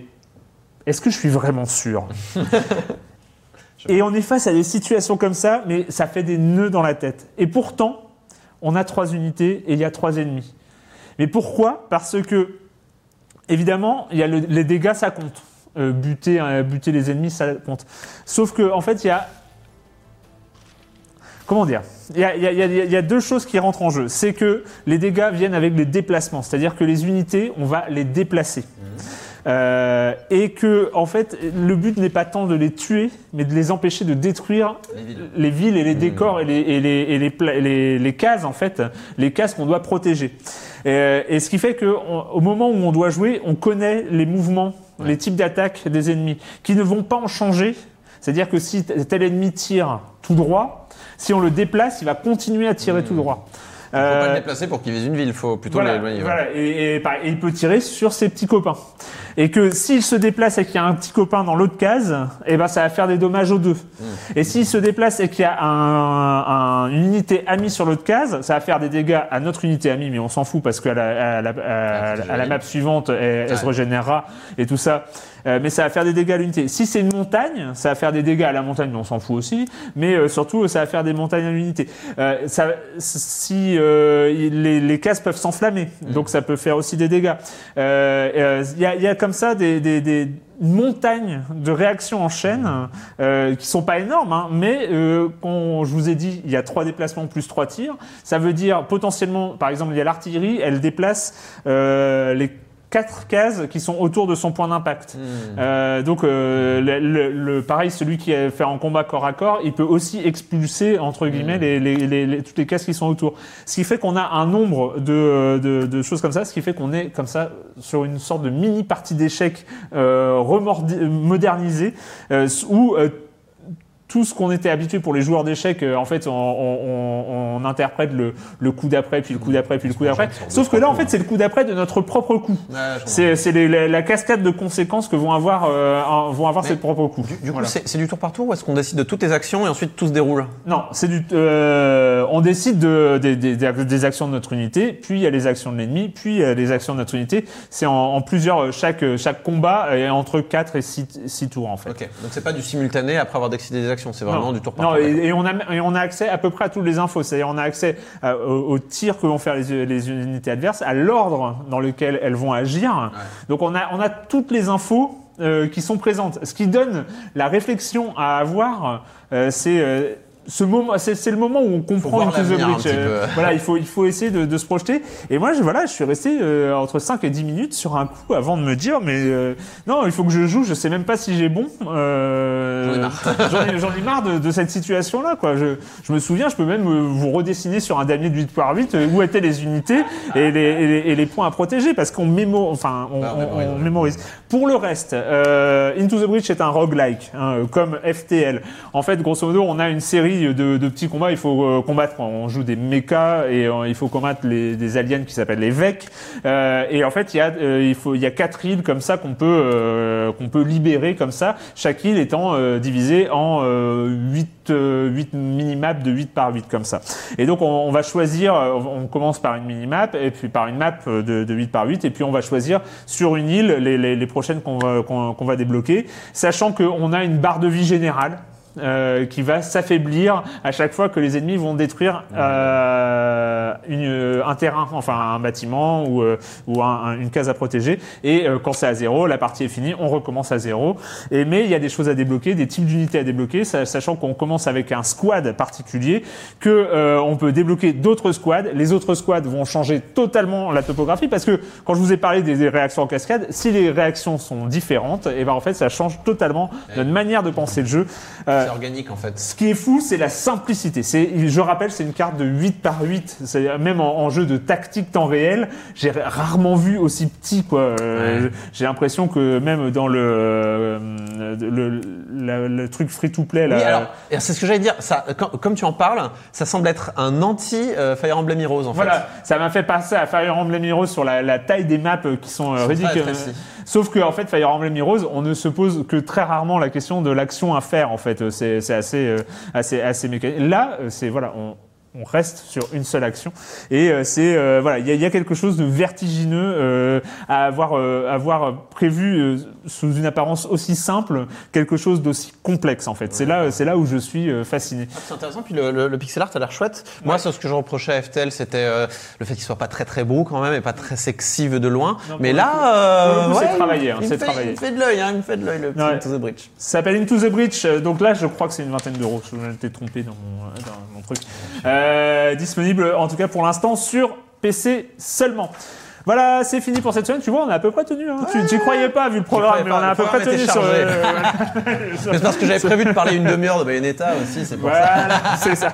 est-ce que je suis vraiment sûr? Et on est face à des situations comme ça, mais ça fait des nœuds dans la tête. Et pourtant, on a trois unités et il y a trois ennemis. Mais pourquoi? Parce que, évidemment, il y a le- les dégâts, ça compte. Euh, buter, euh, buter les ennemis, ça compte. Sauf que, en fait, il y a. Comment dire? Il y, a, deux choses qui rentrent en jeu. C'est que les dégâts viennent avec les déplacements, c'est-à-dire que les unités, on va les déplacer. Euh, et que, en fait, le but n'est pas tant de les tuer, mais de les empêcher de détruire les villes, et les décors et, les, et, les, et les, pla- les- les cases, en fait, les cases qu'on doit protéger. Euh, et ce qui fait qu'au moment où on doit jouer, on connaît les mouvements, les types d'attaques des ennemis, qui ne vont pas en changer. C'est-à-dire que si tel ennemi tire tout droit, si on le déplace, il va continuer à tirer tout droit. Il faut pas Euh, le déplacer pour qu'il vise une ville, il faut plutôt l'éloigner. voilà. Et, et il peut tirer sur ses petits copains. Et que s'il se déplace et qu'il y a un petit copain dans l'autre case, eh ben ça va faire des dommages aux deux. Mm. Et s'il se déplace et qu'il y a un, un- une unité amie sur l'autre case, ça va faire des dégâts à notre unité amie, mais on s'en fout parce qu'à la, à la, à- à la map suivante, elle, elle se régénérera et tout ça. Euh, mais ça va faire des dégâts à l'unité. Si c'est une montagne, ça va faire des dégâts à la montagne, mais on s'en fout aussi. Mais euh, surtout, ça va faire des montagnes à l'unité. Euh, ça, si euh, les, les cases peuvent s'enflammer, donc ça peut faire aussi des dégâts. Euh, euh, Il y, a, il y a comme ça des, des, des montagnes de réactions en chaîne euh, qui sont pas énormes, hein, mais euh, quand je vous ai dit, il y a trois déplacements plus trois tirs. Ça veut dire potentiellement, par exemple, il y a l'artillerie, elle déplace euh, les quatre cases qui sont autour de son point d'impact. Euh, donc, euh, le, le- le- pareil, celui qui est fait en combat corps à corps, il peut aussi expulser entre guillemets les, les, les- les- toutes les cases qui sont autour. Ce qui fait qu'on a un nombre de, de, de choses comme ça, ce qui fait qu'on est comme ça sur une sorte de mini partie d'échecs euh, modernisée euh, où euh, tout ce qu'on était habitué pour les joueurs d'échecs, euh, en fait, on, on- on- on interprète le, le coup d'après, puis le coup d'après, puis le coup d'après. Sauf que là, en fait, c'est le coup d'après de notre propre coup. C'est la, la cascade de conséquences que vont avoir, euh, un- vont avoir Mais ses propres coups. Du, du coup, Voilà. c'est c'est du tour par tour ou est-ce qu'on décide de toutes les actions et ensuite tout se déroule? Non, c'est du. euh, on décide de, des- des- des- des actions de notre unité, puis il y a les actions de l'ennemi, puis il y a les actions de notre unité. C'est en, en plusieurs. Chaque, chaque combat est entre 4 et 6, tours en fait. Ok, donc c'est pas du simultané après avoir décidé des actions, c'est vraiment non, du tour par non, tour. et, et on a, et on a accès à peu près à toutes les infos. C'est-à-dire, on a accès à- aux, aux tirs que vont faire les, les unités adverses, à l'ordre dans lequel elles vont agir. Donc, on a, on a toutes les infos euh, qui sont présentes. Ce qui donne la réflexion à avoir, euh, c'est euh, ce moment, c'est c'est le moment où on comprend the l'avenir un euh, voilà, il faut, il faut essayer de, de se projeter. Et moi, je, voilà, je suis resté euh, entre 5 et 10 minutes sur un coup avant de me dire, mais euh, non, il faut que je joue. Je sais même pas si j'ai bon. Euh, J'en ai marre. Ai, de, de cette situation-là, quoi. Je, je me souviens, je peux même euh, vous redessiner sur un damier de 8 par 8 euh, où étaient les unités et les, et les, et les points à protéger parce qu'on mémo, enfin, on, Bah, on mémorise, on ouais. mémorise. Pour le reste, euh, Into the Breach est un roguelike, hein, comme FTL. En fait, grosso modo, on a une série de, de petits combats. Il faut euh, combattre. On joue des mechas et euh, il faut combattre les, des aliens qui s'appellent les Vec. Euh, et en fait, il y a, euh, il faut, il y a quatre îles comme ça qu'on peut, euh, qu'on peut libérer comme ça. Chaque île étant euh, divisée en euh, 8, euh, 8 minimaps de 8 par 8 comme ça. Et donc, on, on va choisir. euh, On commence par une minimap et puis par une map euh, de, de 8 par 8 et puis on va choisir sur une île les, les, les prochaines qu'on va, qu'on va débloquer, sachant qu'on a une barre de vie générale. Euh, qui va s'affaiblir à chaque fois que les ennemis vont détruire euh, une, euh, un terrain, enfin un bâtiment ou, euh, ou un- un- une case à protéger. Et euh, quand c'est à zéro, la partie est finie, on recommence à zéro. Et mais il y a des choses à débloquer, des types d'unités à débloquer, sa- sachant qu'on commence avec un squad particulier, que euh, on peut débloquer d'autres squads. Les autres squads vont changer totalement la topographie parce que quand je vous ai parlé des, des réactions en cascade, si les réactions sont différentes, et ben en fait ça change totalement notre manière de penser le jeu. Euh, C'est organique en fait. ce qui est fou, c'est la simplicité. C'est, je rappelle, c'est une carte de 8 par 8. C'est même en, en jeu de tactique temps réel, j'ai rarement vu aussi petit, quoi. Euh, Ouais. J'ai l'impression que même dans le, euh, le, la- le truc free to play, là. Oui, alors, c'est ce que j'allais dire. Ça, quand- comme tu en parles, ça semble être un anti Fire Emblem Heroes en Voilà, fait. ça m'a fait passer à Fire Emblem Heroes sur la, la taille des maps euh, qui sont ridicules. Sauf que en fait, Fire Emblem Heroes, on ne se pose que très rarement la question de l'action à faire. En fait, c'est assez, euh, assez, assez mécanique. Là, euh, c'est voilà, on, on reste sur une seule action et euh, c'est euh, voilà, il y a, il y a quelque chose de vertigineux euh, à avoir, euh, avoir prévu euh, sous une apparence aussi simple, quelque chose d'aussi complexe en fait. C'est là, c'est là où je suis euh, fasciné. C'est intéressant, puis le, le- le pixel art a l'air chouette. Moi, c'est ce que je reprochais à FTL, c'était euh, le fait qu'il soit pas très très beau quand même et pas très sexy de loin. Non, Mais là, euh, c'est ouais, travaillé, hein, il, c'est me fait, travaillé. il me fait de l'œil, hein, il me fait de l'œil le petit Ouais. Into the Breach. Ça s'appelle Into the euh, Donc là, je crois que c'est une vingtaine d'euros. Je m'étais trompé dans mon, dans mon truc. Euh, disponible, en tout cas pour l'instant, sur PC seulement. Voilà, c'est fini pour cette semaine. Tu vois, on a à peu près tenu. Hein. Tu n'y croyais pas vu le programme, mais on a à peu près tenu sur. euh, c'est parce que j'avais prévu de parler une demi-heure de Bayonetta aussi, c'est pour ça. Voilà, c'est ça.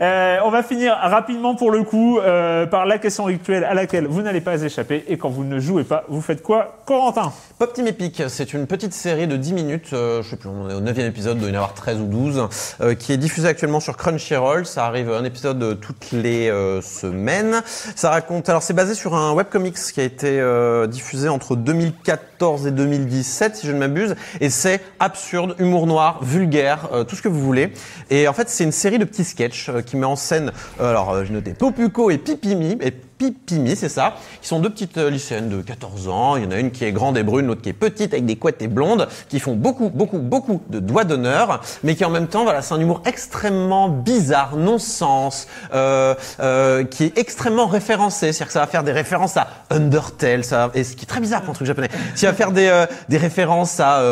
Euh, on va finir rapidement pour le coup euh, par la question rituelle à laquelle vous n'allez pas échapper. Et quand vous ne jouez pas, vous faites quoi, Corentin? Pop Team Epic, c'est une petite série de 10 minutes, euh, je sais plus, on est au 9 épisode, il doit y en avoir 13 ou 12, euh, qui est diffusée actuellement sur Crunchyroll. Ça arrive un épisode toutes les semaines. Ça raconte, alors c'est basé sur un qui a été euh, diffusé entre 2014 et 2017, si je ne m'abuse, et c'est absurde, humour noir, vulgaire, euh, tout ce que vous voulez. Et en fait, c'est une série de petits sketchs euh, qui met en scène, alors j'ai noté Popuko et Pipimi, et Pipimi, c'est ça, qui sont deux petites euh, lycéennes de 14 ans. Il y en a une qui est grande et brune, l'autre qui est petite avec des couettes et blondes, qui font beaucoup, beaucoup, beaucoup de doigts d'honneur, mais qui en même temps, voilà, c'est un humour extrêmement bizarre, non-sens, euh, euh, qui est extrêmement référencé. C'est-à-dire que ça va faire des références à Undertale, ça, et ce qui est très bizarre pour un truc japonais. Ça va faire des, euh, des références à,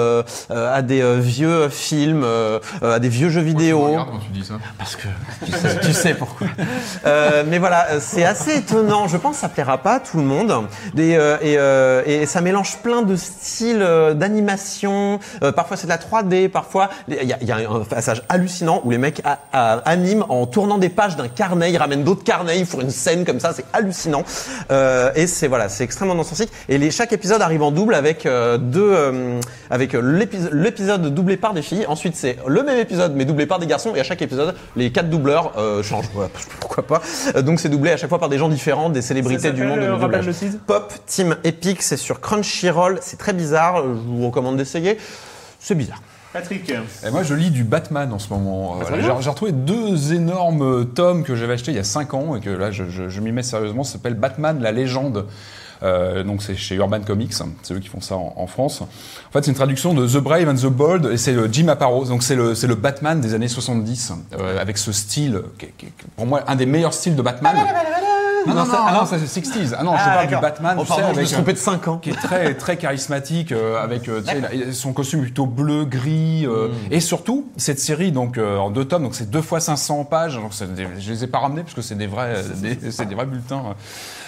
à des vieux films, à des vieux jeux vidéo. Regarde quand tu dis ça? Parce que tu sais, tu sais pourquoi. Euh, mais voilà, c'est assez étonnant. Je pense que ça plaira pas à tout le monde. Euh, et, euh, et ça mélange plein de styles euh, d'animation. Parfois c'est de la 3D, parfois il y a, un passage hallucinant où les mecs animent en tournant des pages d'un carnet. Ils ramènent d'autres carnets, ils font une scène comme ça. C'est hallucinant. Et c'est voilà, c'est extrêmement non-sensique. Et les, chaque épisode arrive en double avec deux, avec l'épisode doublé par des filles. Ensuite c'est le même épisode mais doublé par des garçons. Et à chaque épisode, les quatre doubleurs changent. Pourquoi pas. Donc c'est doublé à chaque fois par des gens différents, des célébrités du monde du euh, doublage. Pop Team Epic, c'est sur Crunchyroll. C'est très bizarre. Je vous recommande d'essayer. C'est bizarre. Patrick. Et moi, je lis du Batman en ce moment. Euh, voilà, bien. J'ai retrouvé deux énormes tomes que j'avais achetés il y a 5 ans et que là, je, je- je m'y mets sérieusement. Ça s'appelle Batman, la légende. Euh, donc c'est chez Urban Comics, c'est eux qui font ça en, en France. En fait, c'est une traduction de The Brave and the Bold et c'est Jim Aparo. Donc c'est le c'est le Batman des années 70 euh, avec ce style qui est, qui est- qui est pour moi un des meilleurs styles de Batman. Non, non, Non, non, ça- ah ah non, non. ça c'est 60s. Ah non, je Ah, parle du d'accord. Batman, Oh, tu sais, pardon, je me avec, suis trompé euh, de 5 ans. qui est très très charismatique euh, avec euh, tu sais, la- son costume plutôt bleu gris euh, et surtout cette série donc euh, en deux tomes donc c'est deux fois 500 pages donc c'est des- je les ai pas ramenés parce que c'est des vrais des- c'est des vrais bulletins euh,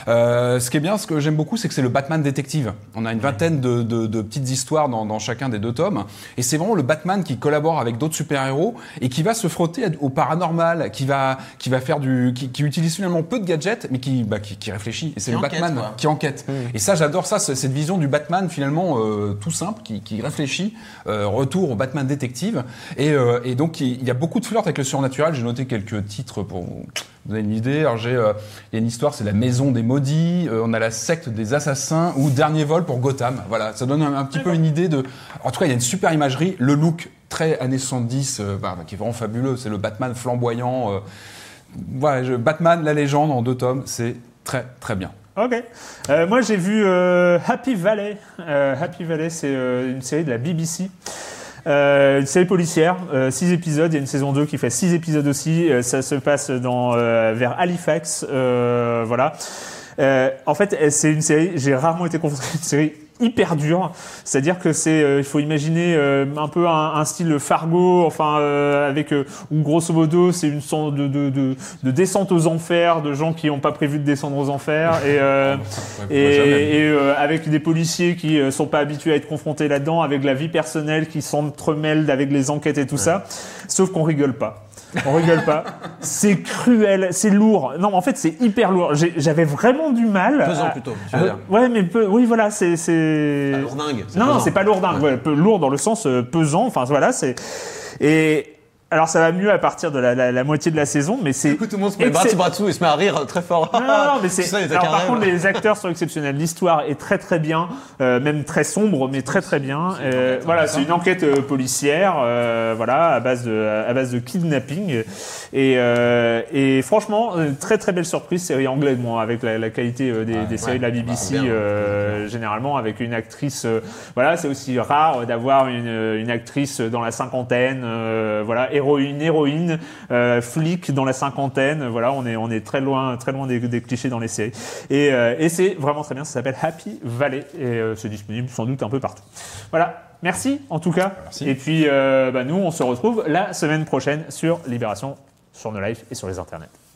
ce qui est bien ce que j'aime beaucoup c'est que c'est le Batman détective on a une vingtaine de, de- de petites histoires dans, dans chacun des deux tomes et c'est vraiment le Batman qui collabore avec d'autres super héros et qui va se frotter au paranormal qui va qui va faire du qui, qui utilise finalement peu de gadgets mais qui bah, qui, qui réfléchit et c'est le enquête, Batman quoi. qui enquête. Et ça, j'adore ça, cette vision du Batman finalement euh, tout simple, qui, qui réfléchit, euh, retour au Batman détective. Et, euh, et donc, il y a beaucoup de flirt avec le surnaturel. J'ai noté quelques titres pour vous donner une idée. Alors, j'ai, euh, il y a une histoire, c'est la maison des maudits. euh, on a la secte des assassins ou dernier vol pour Gotham. Voilà, ça donne un, un petit peu une idée de. En tout cas, il y a une super imagerie. Le look très années 70, euh, bah, qui est vraiment fabuleux. C'est le Batman flamboyant. euh, voilà, je- Batman, la légende en deux tomes, c'est très très bien. Ok. Euh, moi, j'ai vu euh, Happy Valley. Euh, Happy Valley, c'est euh, une série de la BBC. Euh, une série policière, 6 épisodes, il y a une saison 2 qui fait 6 épisodes aussi, Euh, ça se passe dans, euh, vers Halifax, euh, voilà. Euh, en fait, c'est une série, j'ai rarement été confronté à une série hyper dure, c'est-à-dire que c'est, euh, il faut imaginer euh, un peu un, un style Fargo, enfin euh, avec euh, où grosso modo c'est une sorte de, de, de, de descente aux enfers, de gens qui n'ont pas prévu de descendre aux enfers et euh, et, et, euh, avec des policiers qui euh, sont pas habitués à être confrontés là-dedans, avec la vie personnelle qui s'entremêle avec les enquêtes et tout ça. Sauf qu'on rigole pas. On rigole pas. C'est cruel, c'est lourd. Non, en fait, c'est hyper lourd. J'ai- J'avais vraiment du mal. Pesant à- plutôt, tu veux à- dire. Ouais, mais peu- oui, voilà, c'est c'est. Pas lourdingue, Non, non, c'est pas lourdingue. Ouais, peu- lourd dans le sens euh, pesant. Enfin, voilà, c'est. Et alors, ça va mieux à partir de la, la- la moitié de la saison, mais c'est. Tout le monde se met et se met à rire très fort. Non, non, non, mais c'est. Alors, par contre, les acteurs sont exceptionnels. L'histoire est très très bien, euh, même très sombre, mais très très bien. Euh, voilà, c'est une enquête euh, policière, euh, voilà, à base de à base de kidnapping. Et, euh, et franchement, euh, très très belle surprise, série anglaise, bon, avec la, la qualité des, des séries de la BBC, bah, bien, euh, généralement avec une actrice. voilà, c'est aussi rare d'avoir une, une actrice dans la cinquantaine, euh, voilà, héroïne, héroïne, euh, flic dans la cinquantaine. Voilà, on est on est très loin très loin des, des clichés dans les séries. Et, euh, et c'est vraiment très bien. Ça s'appelle Happy Valley et euh, c'est disponible sans doute un peu partout. Voilà. Merci en tout cas. Merci. Et puis bah, nous on se retrouve la semaine prochaine sur Libération, sur nos lives et sur les internets.